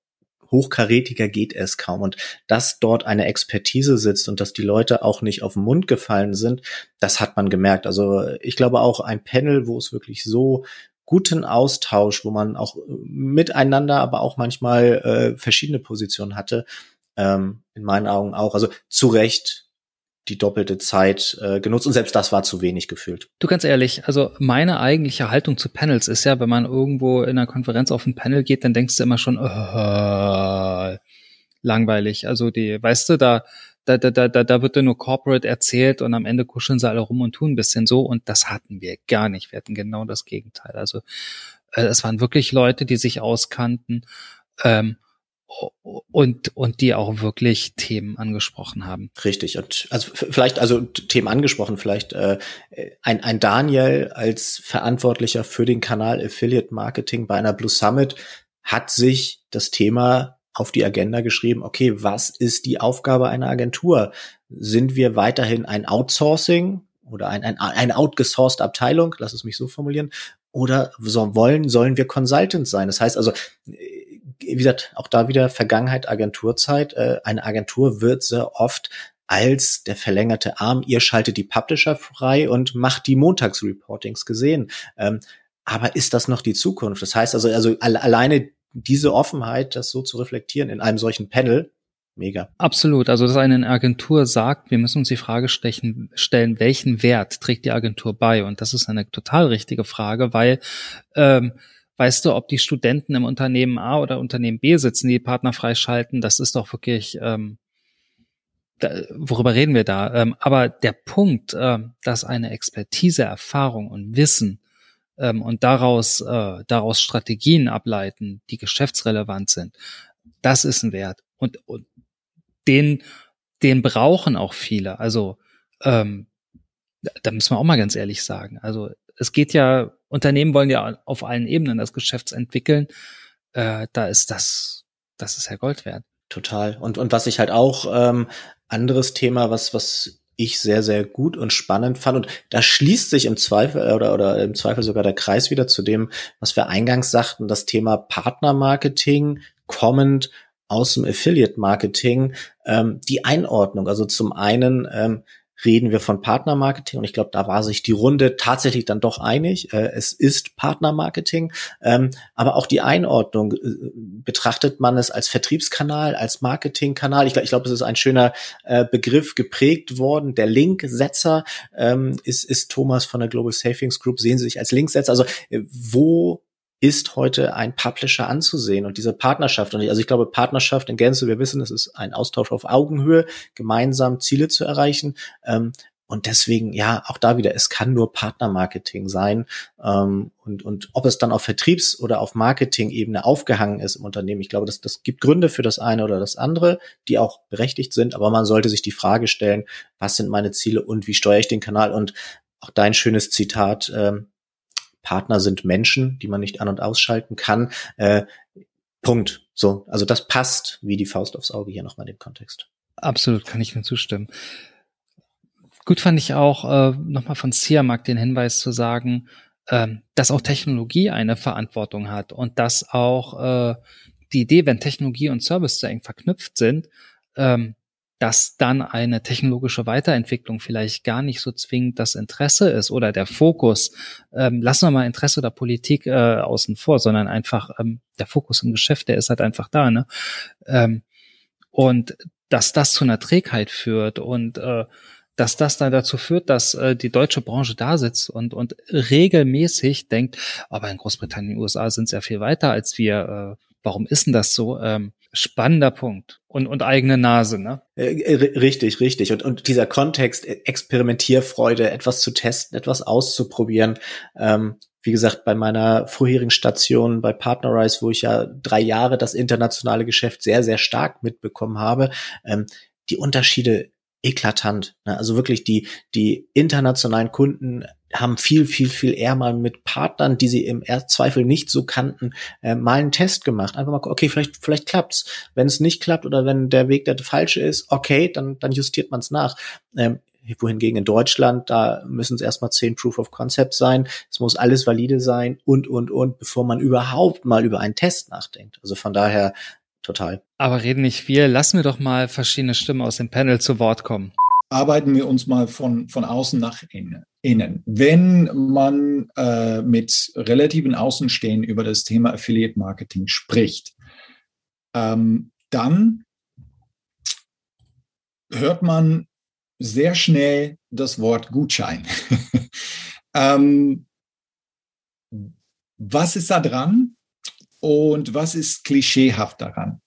hochkarätiger geht es kaum. Und dass dort eine Expertise sitzt und dass die Leute auch nicht auf den Mund gefallen sind, das hat man gemerkt. Also ich glaube auch ein Panel, wo es wirklich so guten Austausch, wo man auch miteinander, aber auch manchmal äh, verschiedene Positionen hatte. Ähm, in meinen Augen auch. Also zu Recht die doppelte Zeit äh, genutzt und selbst das war zu wenig gefühlt. Du ganz ehrlich, also meine eigentliche Haltung zu Panels ist ja, wenn man irgendwo in einer Konferenz auf ein Panel geht, dann denkst du immer schon, oh, langweilig. Also die, weißt du, da da, da, da, da wird nur Corporate erzählt und am Ende kuscheln sie alle rum und tun ein bisschen so und das hatten wir gar nicht. Wir hatten genau das Gegenteil. Also äh, es waren wirklich Leute, die sich auskannten ähm, und, und die auch wirklich Themen angesprochen haben. Richtig. Und also vielleicht, also Themen angesprochen, vielleicht äh, ein, ein Daniel als Verantwortlicher für den Kanal Affiliate Marketing bei einer Blue Summit hat sich das Thema auf die Agenda geschrieben, okay, was ist die Aufgabe einer Agentur? Sind wir weiterhin ein Outsourcing oder ein, ein, eine outgesourced Abteilung, lass es mich so formulieren, oder so wollen, sollen wir Consultants sein? Das heißt also, wie gesagt, auch da wieder Vergangenheit, Agenturzeit. Äh, eine Agentur wird sehr oft als der verlängerte Arm, ihr schaltet die Publisher frei und macht die Montagsreportings gesehen. Ähm, aber ist das noch die Zukunft? Das heißt also, also alleine diese Offenheit, das so zu reflektieren in einem solchen Panel, mega. Absolut. Also, dass eine Agentur sagt, wir müssen uns die Frage stechen, stellen, welchen Wert trägt die Agentur bei? Und das ist eine total richtige Frage, weil ähm, weißt du, ob die Studenten im Unternehmen A oder Unternehmen B sitzen, die Partner freischalten, das ist doch wirklich, ähm, worüber reden wir da? Ähm, aber der Punkt, äh, dass eine Expertise, Erfahrung und Wissen ähm, und daraus, äh, daraus Strategien ableiten, die geschäftsrelevant sind, das ist ein Wert. Und, und den, den brauchen auch viele. Also ähm, da müssen wir auch mal ganz ehrlich sagen. Also es geht ja, Unternehmen wollen ja auf allen Ebenen das Geschäft entwickeln. Äh, da ist das, das ist ja Gold wert. Total. Und, und was ich halt auch, ähm, anderes Thema, was, was ich sehr, sehr gut und spannend fand. Und da schließt sich im Zweifel oder, oder im Zweifel sogar der Kreis wieder zu dem, was wir eingangs sagten, das Thema Partnermarketing kommend aus dem Affiliate Marketing, ähm, die Einordnung. Also zum einen, ähm, reden wir von Partnermarketing und ich glaube, da war sich die Runde tatsächlich dann doch einig. Äh, es ist Partnermarketing, ähm, aber auch die Einordnung. Äh, betrachtet man es als Vertriebskanal, als Marketingkanal? Ich glaube, ich glaub, es ist ein schöner äh, Begriff geprägt worden. Der Linksetzer ähm, ist, ist Thomas von der Global Savings Group. Sehen Sie sich als Linksetzer? Also äh, wo ist heute ein Publisher anzusehen und diese Partnerschaft. Und also ich glaube, Partnerschaft in Gänze, wir wissen, es ist ein Austausch auf Augenhöhe, gemeinsam Ziele zu erreichen. Ähm, und deswegen, ja, auch da wieder, es kann nur Partnermarketing sein. Ähm, und, und ob es dann auf Vertriebs- oder auf Marketing-Ebene aufgehangen ist im Unternehmen, ich glaube, das, das gibt Gründe für das eine oder das andere, die auch berechtigt sind. Aber man sollte sich die Frage stellen, was sind meine Ziele und wie steuere ich den Kanal? Und auch dein schönes Zitat, ähm, Partner sind Menschen, die man nicht an- und ausschalten kann. Äh, Punkt. So, also das passt wie die Faust aufs Auge hier nochmal in dem Kontext. Absolut, kann ich nur zustimmen. Gut fand ich auch äh, nochmal von Siamak den Hinweis zu sagen, ähm, dass auch Technologie eine Verantwortung hat und dass auch äh, die Idee, wenn Technologie und Service zu eng verknüpft sind, ähm, dass dann eine technologische Weiterentwicklung vielleicht gar nicht so zwingend das Interesse ist oder der Fokus. Ähm, lassen wir mal Interesse oder Politik äh, außen vor, sondern einfach ähm, der Fokus im Geschäft, der ist halt einfach da. Ne? Ähm, und dass das zu einer Trägheit führt und äh, dass das dann dazu führt, dass äh, die deutsche Branche da sitzt und, und regelmäßig denkt, aber in Großbritannien, USA sind sehr viel weiter als wir. Äh, warum ist denn das so? Ähm, spannender Punkt. Und, und eigene Nase, ne? Äh, äh, richtig, richtig. Und, und dieser Kontext, äh, Experimentierfreude, etwas zu testen, etwas auszuprobieren. Ähm, wie gesagt, bei meiner vorherigen Station bei Partnerize, wo ich ja drei Jahre das internationale Geschäft sehr, sehr stark mitbekommen habe, ähm, die Unterschiede eklatant. Ne? Also wirklich die, die internationalen Kunden haben viel, viel, viel eher mal mit Partnern, die sie im Zweifel nicht so kannten, äh, mal einen Test gemacht. Einfach mal, okay, vielleicht, vielleicht klappt's. Wenn es nicht klappt oder wenn der Weg der falsche ist, okay, dann, dann justiert man es nach. Ähm, wohingegen in Deutschland, da müssen es erstmal zehn Proof of Concept sein. Es muss alles valide sein und, und, und, bevor man überhaupt mal über einen Test nachdenkt. Also von daher total. Aber reden nicht viel. Lassen wir doch mal verschiedene Stimmen aus dem Panel zu Wort kommen. Arbeiten wir uns mal von, von außen nach innen. Wenn man äh, mit relativen Außenstehenden über das Thema Affiliate Marketing spricht, ähm, dann hört man sehr schnell das Wort Gutschein. ähm, was ist da dran? Und was ist klischeehaft daran?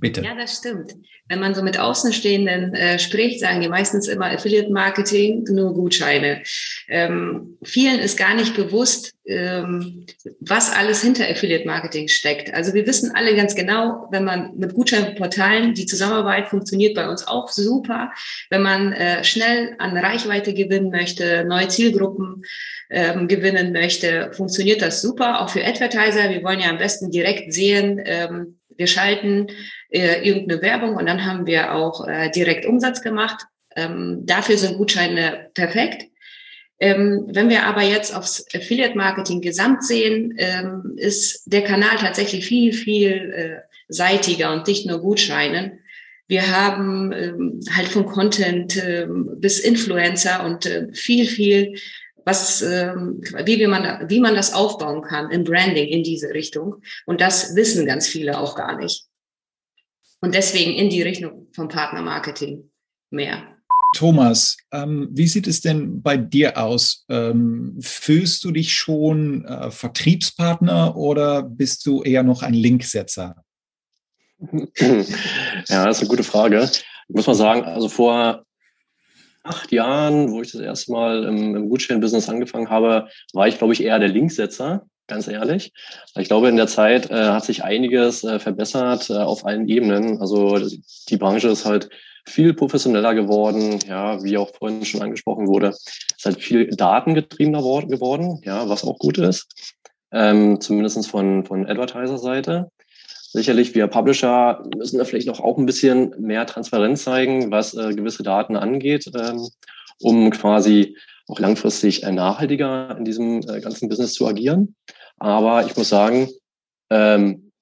Bitte. Ja, das stimmt. Wenn man so mit Außenstehenden äh, spricht, sagen die meistens immer Affiliate Marketing, nur Gutscheine. Ähm, vielen ist gar nicht bewusst, ähm, was alles hinter Affiliate Marketing steckt. Also wir wissen alle ganz genau, wenn man mit Gutscheinportalen, die Zusammenarbeit funktioniert bei uns auch super. Wenn man äh, schnell an Reichweite gewinnen möchte, neue Zielgruppen ähm, gewinnen möchte, funktioniert das super. Auch für Advertiser. Wir wollen ja am besten direkt sehen, ähm, wir schalten äh, irgendeine Werbung und dann haben wir auch äh, direkt Umsatz gemacht. Ähm, dafür sind Gutscheine perfekt. Ähm, wenn wir aber jetzt aufs Affiliate Marketing gesamt sehen, ähm, ist der Kanal tatsächlich viel, viel äh, seitiger und nicht nur Gutscheinen. Wir haben ähm, halt von Content ähm, bis Influencer und äh, viel, viel, was, ähm, wie, wie, man, wie man das aufbauen kann im Branding in diese Richtung. Und das wissen ganz viele auch gar nicht. Und deswegen in die Richtung vom Partnermarketing mehr. Thomas, ähm, wie sieht es denn bei dir aus? Ähm, fühlst du dich schon äh, Vertriebspartner oder bist du eher noch ein Linksetzer? Ja, das ist eine gute Frage. Ich muss mal sagen, also vor acht Jahren, wo ich das erste Mal im, im Gutschein-Business angefangen habe, war ich, glaube ich, eher der Linksetzer ganz ehrlich. Ich glaube, in der Zeit äh, hat sich einiges äh, verbessert äh, auf allen Ebenen. Also die Branche ist halt viel professioneller geworden, ja, wie auch vorhin schon angesprochen wurde. Ist halt viel datengetriebener geworden, ja, was auch gut ist. Ähm, zumindest von, von Advertiser-Seite. Sicherlich, wir Publisher müssen da vielleicht noch auch ein bisschen mehr Transparenz zeigen, was äh, gewisse Daten angeht, ähm, um quasi auch langfristig äh, nachhaltiger in diesem äh, ganzen Business zu agieren. Aber ich muss sagen, ähm,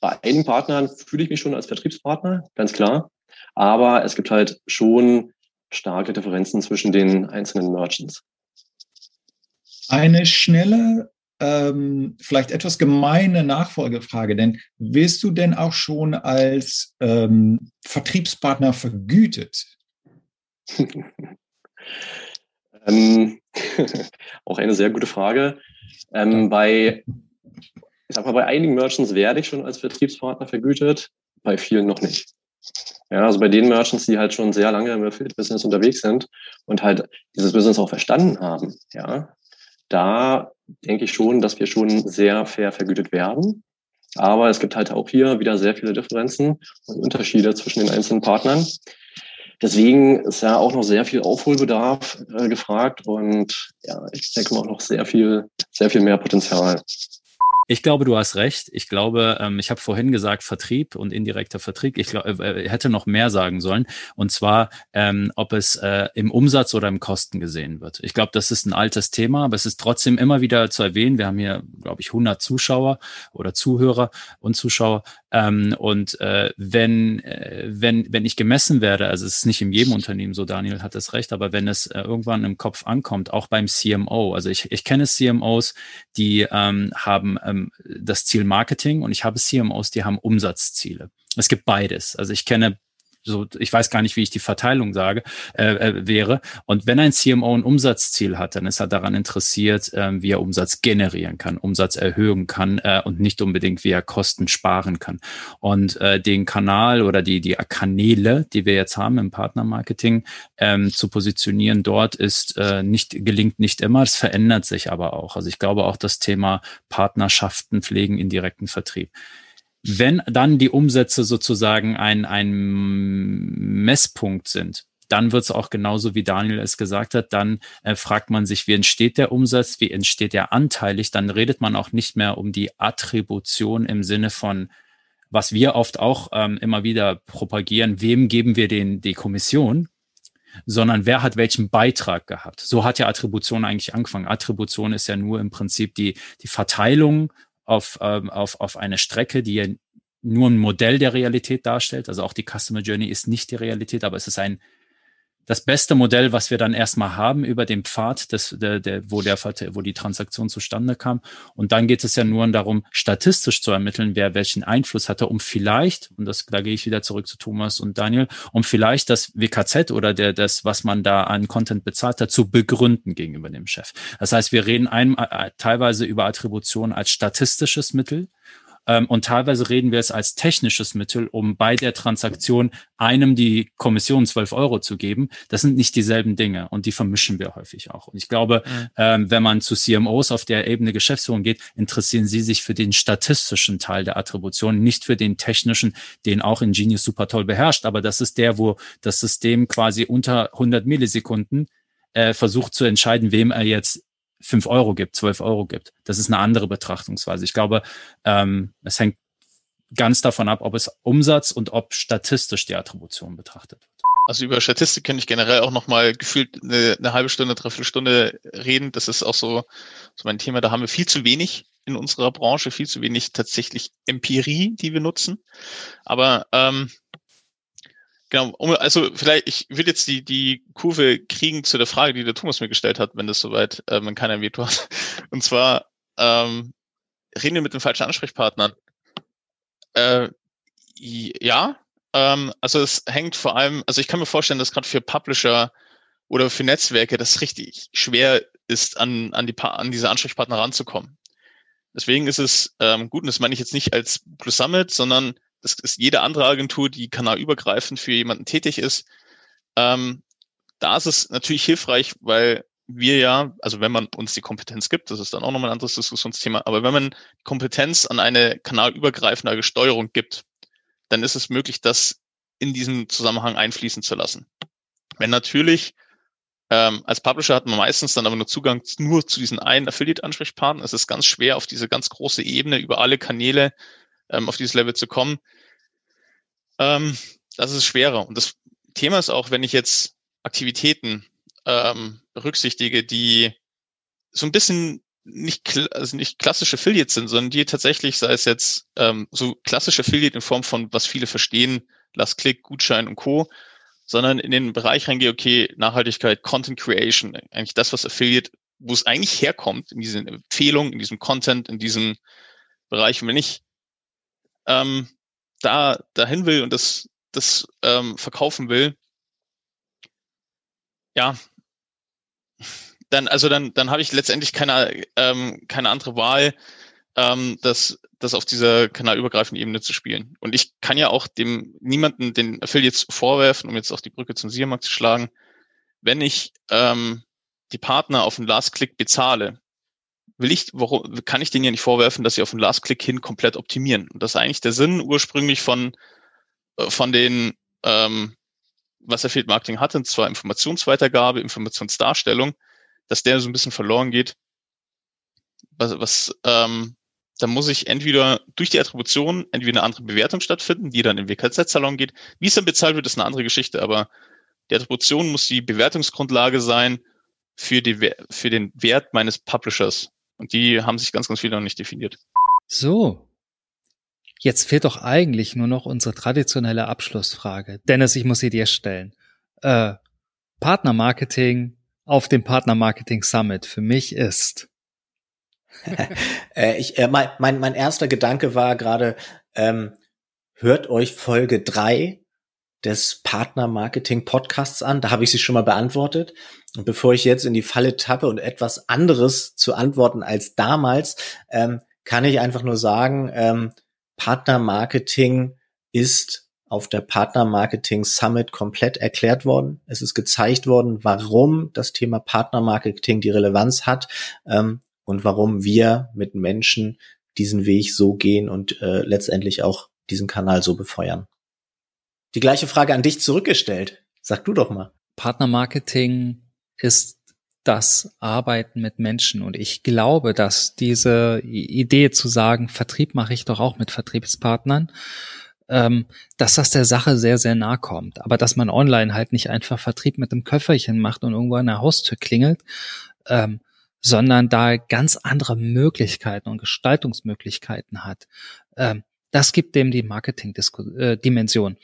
bei einigen Partnern fühle ich mich schon als Vertriebspartner, ganz klar. Aber es gibt halt schon starke Differenzen zwischen den einzelnen Merchants. Eine schnelle, ähm, vielleicht etwas gemeine Nachfolgefrage, denn wirst du denn auch schon als ähm, Vertriebspartner vergütet? ähm, auch eine sehr gute Frage. Ähm, bei, ich sag mal, bei einigen Merchants werde ich schon als Vertriebspartner vergütet, bei vielen noch nicht. Ja, also bei den Merchants, die halt schon sehr lange im Affiliate-Business unterwegs sind und halt dieses Business auch verstanden haben, ja, da denke ich schon, dass wir schon sehr fair vergütet werden. Aber es gibt halt auch hier wieder sehr viele Differenzen und Unterschiede zwischen den einzelnen Partnern. Deswegen ist ja auch noch sehr viel Aufholbedarf äh, gefragt und ja, ich denke mal auch noch sehr viel, sehr viel mehr Potenzial. Ich glaube, du hast recht. Ich glaube, ähm, ich habe vorhin gesagt, Vertrieb und indirekter Vertrieb. Ich glaube, äh, hätte noch mehr sagen sollen. Und zwar, ähm, ob es äh, im Umsatz oder im Kosten gesehen wird. Ich glaube, das ist ein altes Thema, aber es ist trotzdem immer wieder zu erwähnen. Wir haben hier, glaube ich, 100 Zuschauer oder Zuhörer und Zuschauer. Ähm, und äh, wenn, äh, wenn, wenn ich gemessen werde, also es ist nicht in jedem Unternehmen so, Daniel hat es recht, aber wenn es äh, irgendwann im Kopf ankommt, auch beim CMO, also ich, ich kenne CMOs, die ähm, haben ähm, das Ziel Marketing und ich habe CMOs, die haben Umsatzziele. Es gibt beides. Also ich kenne so, ich weiß gar nicht, wie ich die Verteilung sage, äh, äh, wäre. Und wenn ein CMO ein Umsatzziel hat, dann ist er daran interessiert, äh, wie er Umsatz generieren kann, Umsatz erhöhen kann äh, und nicht unbedingt, wie er Kosten sparen kann. Und äh, den Kanal oder die, die Kanäle, die wir jetzt haben im Partnermarketing, ähm, zu positionieren dort ist äh, nicht, gelingt nicht immer. Es verändert sich aber auch. Also ich glaube auch das Thema Partnerschaften pflegen, indirekten Vertrieb wenn dann die Umsätze sozusagen ein, ein Messpunkt sind, dann wird es auch genauso, wie Daniel es gesagt hat, dann äh, fragt man sich, wie entsteht der Umsatz, wie entsteht der anteilig, dann redet man auch nicht mehr um die Attribution im Sinne von, was wir oft auch ähm, immer wieder propagieren, wem geben wir den, die Kommission, sondern wer hat welchen Beitrag gehabt. So hat ja Attribution eigentlich angefangen. Attribution ist ja nur im Prinzip die, die Verteilung auf, ähm, auf, auf eine Strecke, die ja nur ein Modell der Realität darstellt. Also auch die Customer Journey ist nicht die Realität, aber es ist ein das beste Modell, was wir dann erstmal haben über den Pfad, des, der, der, wo, der, wo die Transaktion zustande kam. Und dann geht es ja nur darum, statistisch zu ermitteln, wer welchen Einfluss hatte, um vielleicht, und das, da gehe ich wieder zurück zu Thomas und Daniel, um vielleicht das WKZ oder der, das, was man da an Content bezahlt hat, zu begründen gegenüber dem Chef. Das heißt, wir reden ein, äh, teilweise über Attribution als statistisches Mittel und teilweise reden wir es als technisches Mittel, um bei der Transaktion einem die Kommission 12 Euro zu geben. Das sind nicht dieselben Dinge und die vermischen wir häufig auch. Und ich glaube, mhm. ähm, wenn man zu CMOs auf der Ebene Geschäftsführung geht, interessieren sie sich für den statistischen Teil der Attribution, nicht für den technischen, den auch Ingenious super toll beherrscht. Aber das ist der, wo das System quasi unter 100 Millisekunden äh, versucht zu entscheiden, wem er jetzt fünf Euro gibt, zwölf Euro gibt. Das ist eine andere Betrachtungsweise. Ich glaube, ähm, es hängt ganz davon ab, ob es Umsatz und ob statistisch die Attribution betrachtet wird. Also über Statistik kann ich generell auch noch mal gefühlt eine, eine halbe Stunde, dreiviertel Stunde reden. Das ist auch so, so mein Thema. Da haben wir viel zu wenig in unserer Branche, viel zu wenig tatsächlich Empirie, die wir nutzen. Aber ähm, Genau, um, also vielleicht, ich will jetzt die, die Kurve kriegen zu der Frage, die der Thomas mir gestellt hat, wenn das soweit, äh, wenn keiner Veto hat. Und zwar, ähm, reden wir mit den falschen Ansprechpartnern? Äh, ja, ähm, also es hängt vor allem, also ich kann mir vorstellen, dass gerade für Publisher oder für Netzwerke das richtig schwer ist, an, an, die, an diese Ansprechpartner ranzukommen. Deswegen ist es ähm, gut, und das meine ich jetzt nicht als Plus Summit, sondern das ist jede andere Agentur, die kanalübergreifend für jemanden tätig ist. Ähm, da ist es natürlich hilfreich, weil wir ja, also wenn man uns die Kompetenz gibt, das ist dann auch nochmal ein anderes Diskussionsthema, aber wenn man Kompetenz an eine kanalübergreifende Steuerung gibt, dann ist es möglich, das in diesem Zusammenhang einfließen zu lassen. Wenn natürlich ähm, als Publisher hat man meistens dann aber nur Zugang nur zu diesen einen Affiliate-Ansprechpartner. Es ist ganz schwer, auf diese ganz große Ebene über alle Kanäle ähm, auf dieses Level zu kommen. Ähm, das ist schwerer. Und das Thema ist auch, wenn ich jetzt Aktivitäten ähm, berücksichtige, die so ein bisschen nicht, also nicht klassische Affiliates sind, sondern die tatsächlich, sei es jetzt ähm, so klassische Affiliate in Form von, was viele verstehen, Last Click, Gutschein und Co., sondern in den Bereich reingehe, okay, Nachhaltigkeit, Content Creation, eigentlich das, was Affiliate, wo es eigentlich herkommt, in diesen Empfehlungen, in diesem Content, in diesem Bereich. Und wenn ich ähm, da dahin will und das, das ähm, verkaufen will, ja, dann, also dann, dann habe ich letztendlich keine, ähm, keine andere Wahl, ähm, das, das auf dieser kanalübergreifenden Ebene zu spielen. Und ich kann ja auch dem niemanden den Affiliates vorwerfen, um jetzt auch die Brücke zum Siermarkt zu schlagen, wenn ich ähm, die Partner auf den Last Click bezahle, will ich, warum, kann ich denen ja nicht vorwerfen, dass sie auf den Last Click hin komplett optimieren. Und das ist eigentlich der Sinn ursprünglich von, äh, von den, ähm, was Affiliate Marketing hat, und zwar Informationsweitergabe, Informationsdarstellung, dass der so ein bisschen verloren geht. Was, was ähm, da muss ich entweder durch die Attribution entweder eine andere Bewertung stattfinden, die dann im WKZ-Salon geht. Wie es dann bezahlt wird, ist eine andere Geschichte, aber die Attribution muss die Bewertungsgrundlage sein für, die, für den Wert meines Publishers. Und die haben sich ganz, ganz viele noch nicht definiert. So. Jetzt fehlt doch eigentlich nur noch unsere traditionelle Abschlussfrage. Dennis, ich muss sie dir stellen. Äh, Partnermarketing auf dem Partnermarketing Summit für mich ist. äh, ich, äh, mein, mein, mein erster Gedanke war gerade, ähm, hört euch Folge drei des Partner-Marketing-Podcasts an. Da habe ich sie schon mal beantwortet. Und bevor ich jetzt in die Falle tappe und etwas anderes zu antworten als damals, ähm, kann ich einfach nur sagen, ähm, Partner-Marketing ist auf der Partner-Marketing Summit komplett erklärt worden. Es ist gezeigt worden, warum das Thema Partner-Marketing die Relevanz hat ähm, und warum wir mit Menschen diesen Weg so gehen und äh, letztendlich auch diesen Kanal so befeuern die gleiche Frage an dich zurückgestellt. Sag du doch mal. Partnermarketing ist das Arbeiten mit Menschen. Und ich glaube, dass diese Idee zu sagen, Vertrieb mache ich doch auch mit Vertriebspartnern, ähm, dass das der Sache sehr, sehr nahe kommt. Aber dass man online halt nicht einfach Vertrieb mit einem Köfferchen macht und irgendwo an der Haustür klingelt, ähm, sondern da ganz andere Möglichkeiten und Gestaltungsmöglichkeiten hat. Ähm, das gibt dem die Marketing-Dimension. Äh,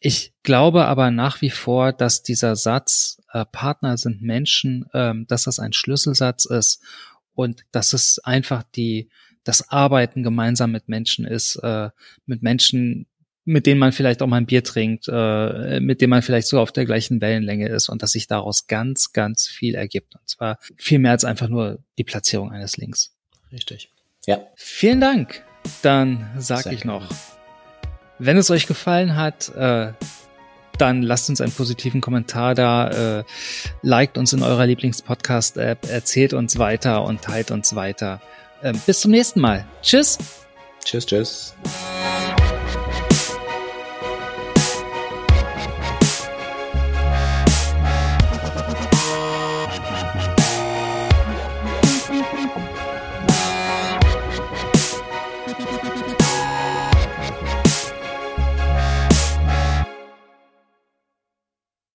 ich glaube aber nach wie vor, dass dieser Satz äh, Partner sind Menschen, ähm, dass das ein Schlüsselsatz ist und dass es einfach die das Arbeiten gemeinsam mit Menschen ist, äh, mit Menschen, mit denen man vielleicht auch mal ein Bier trinkt, äh, mit denen man vielleicht so auf der gleichen Wellenlänge ist und dass sich daraus ganz, ganz viel ergibt. Und zwar viel mehr als einfach nur die Platzierung eines Links. Richtig. Ja. Vielen Dank dann sag ich noch, wenn es euch gefallen hat, äh, dann lasst uns einen positiven Kommentar da, äh, liked uns in eurer Lieblingspodcast-App, erzählt uns weiter und teilt uns weiter. Ähm, bis zum nächsten Mal. Tschüss. Tschüss, tschüss.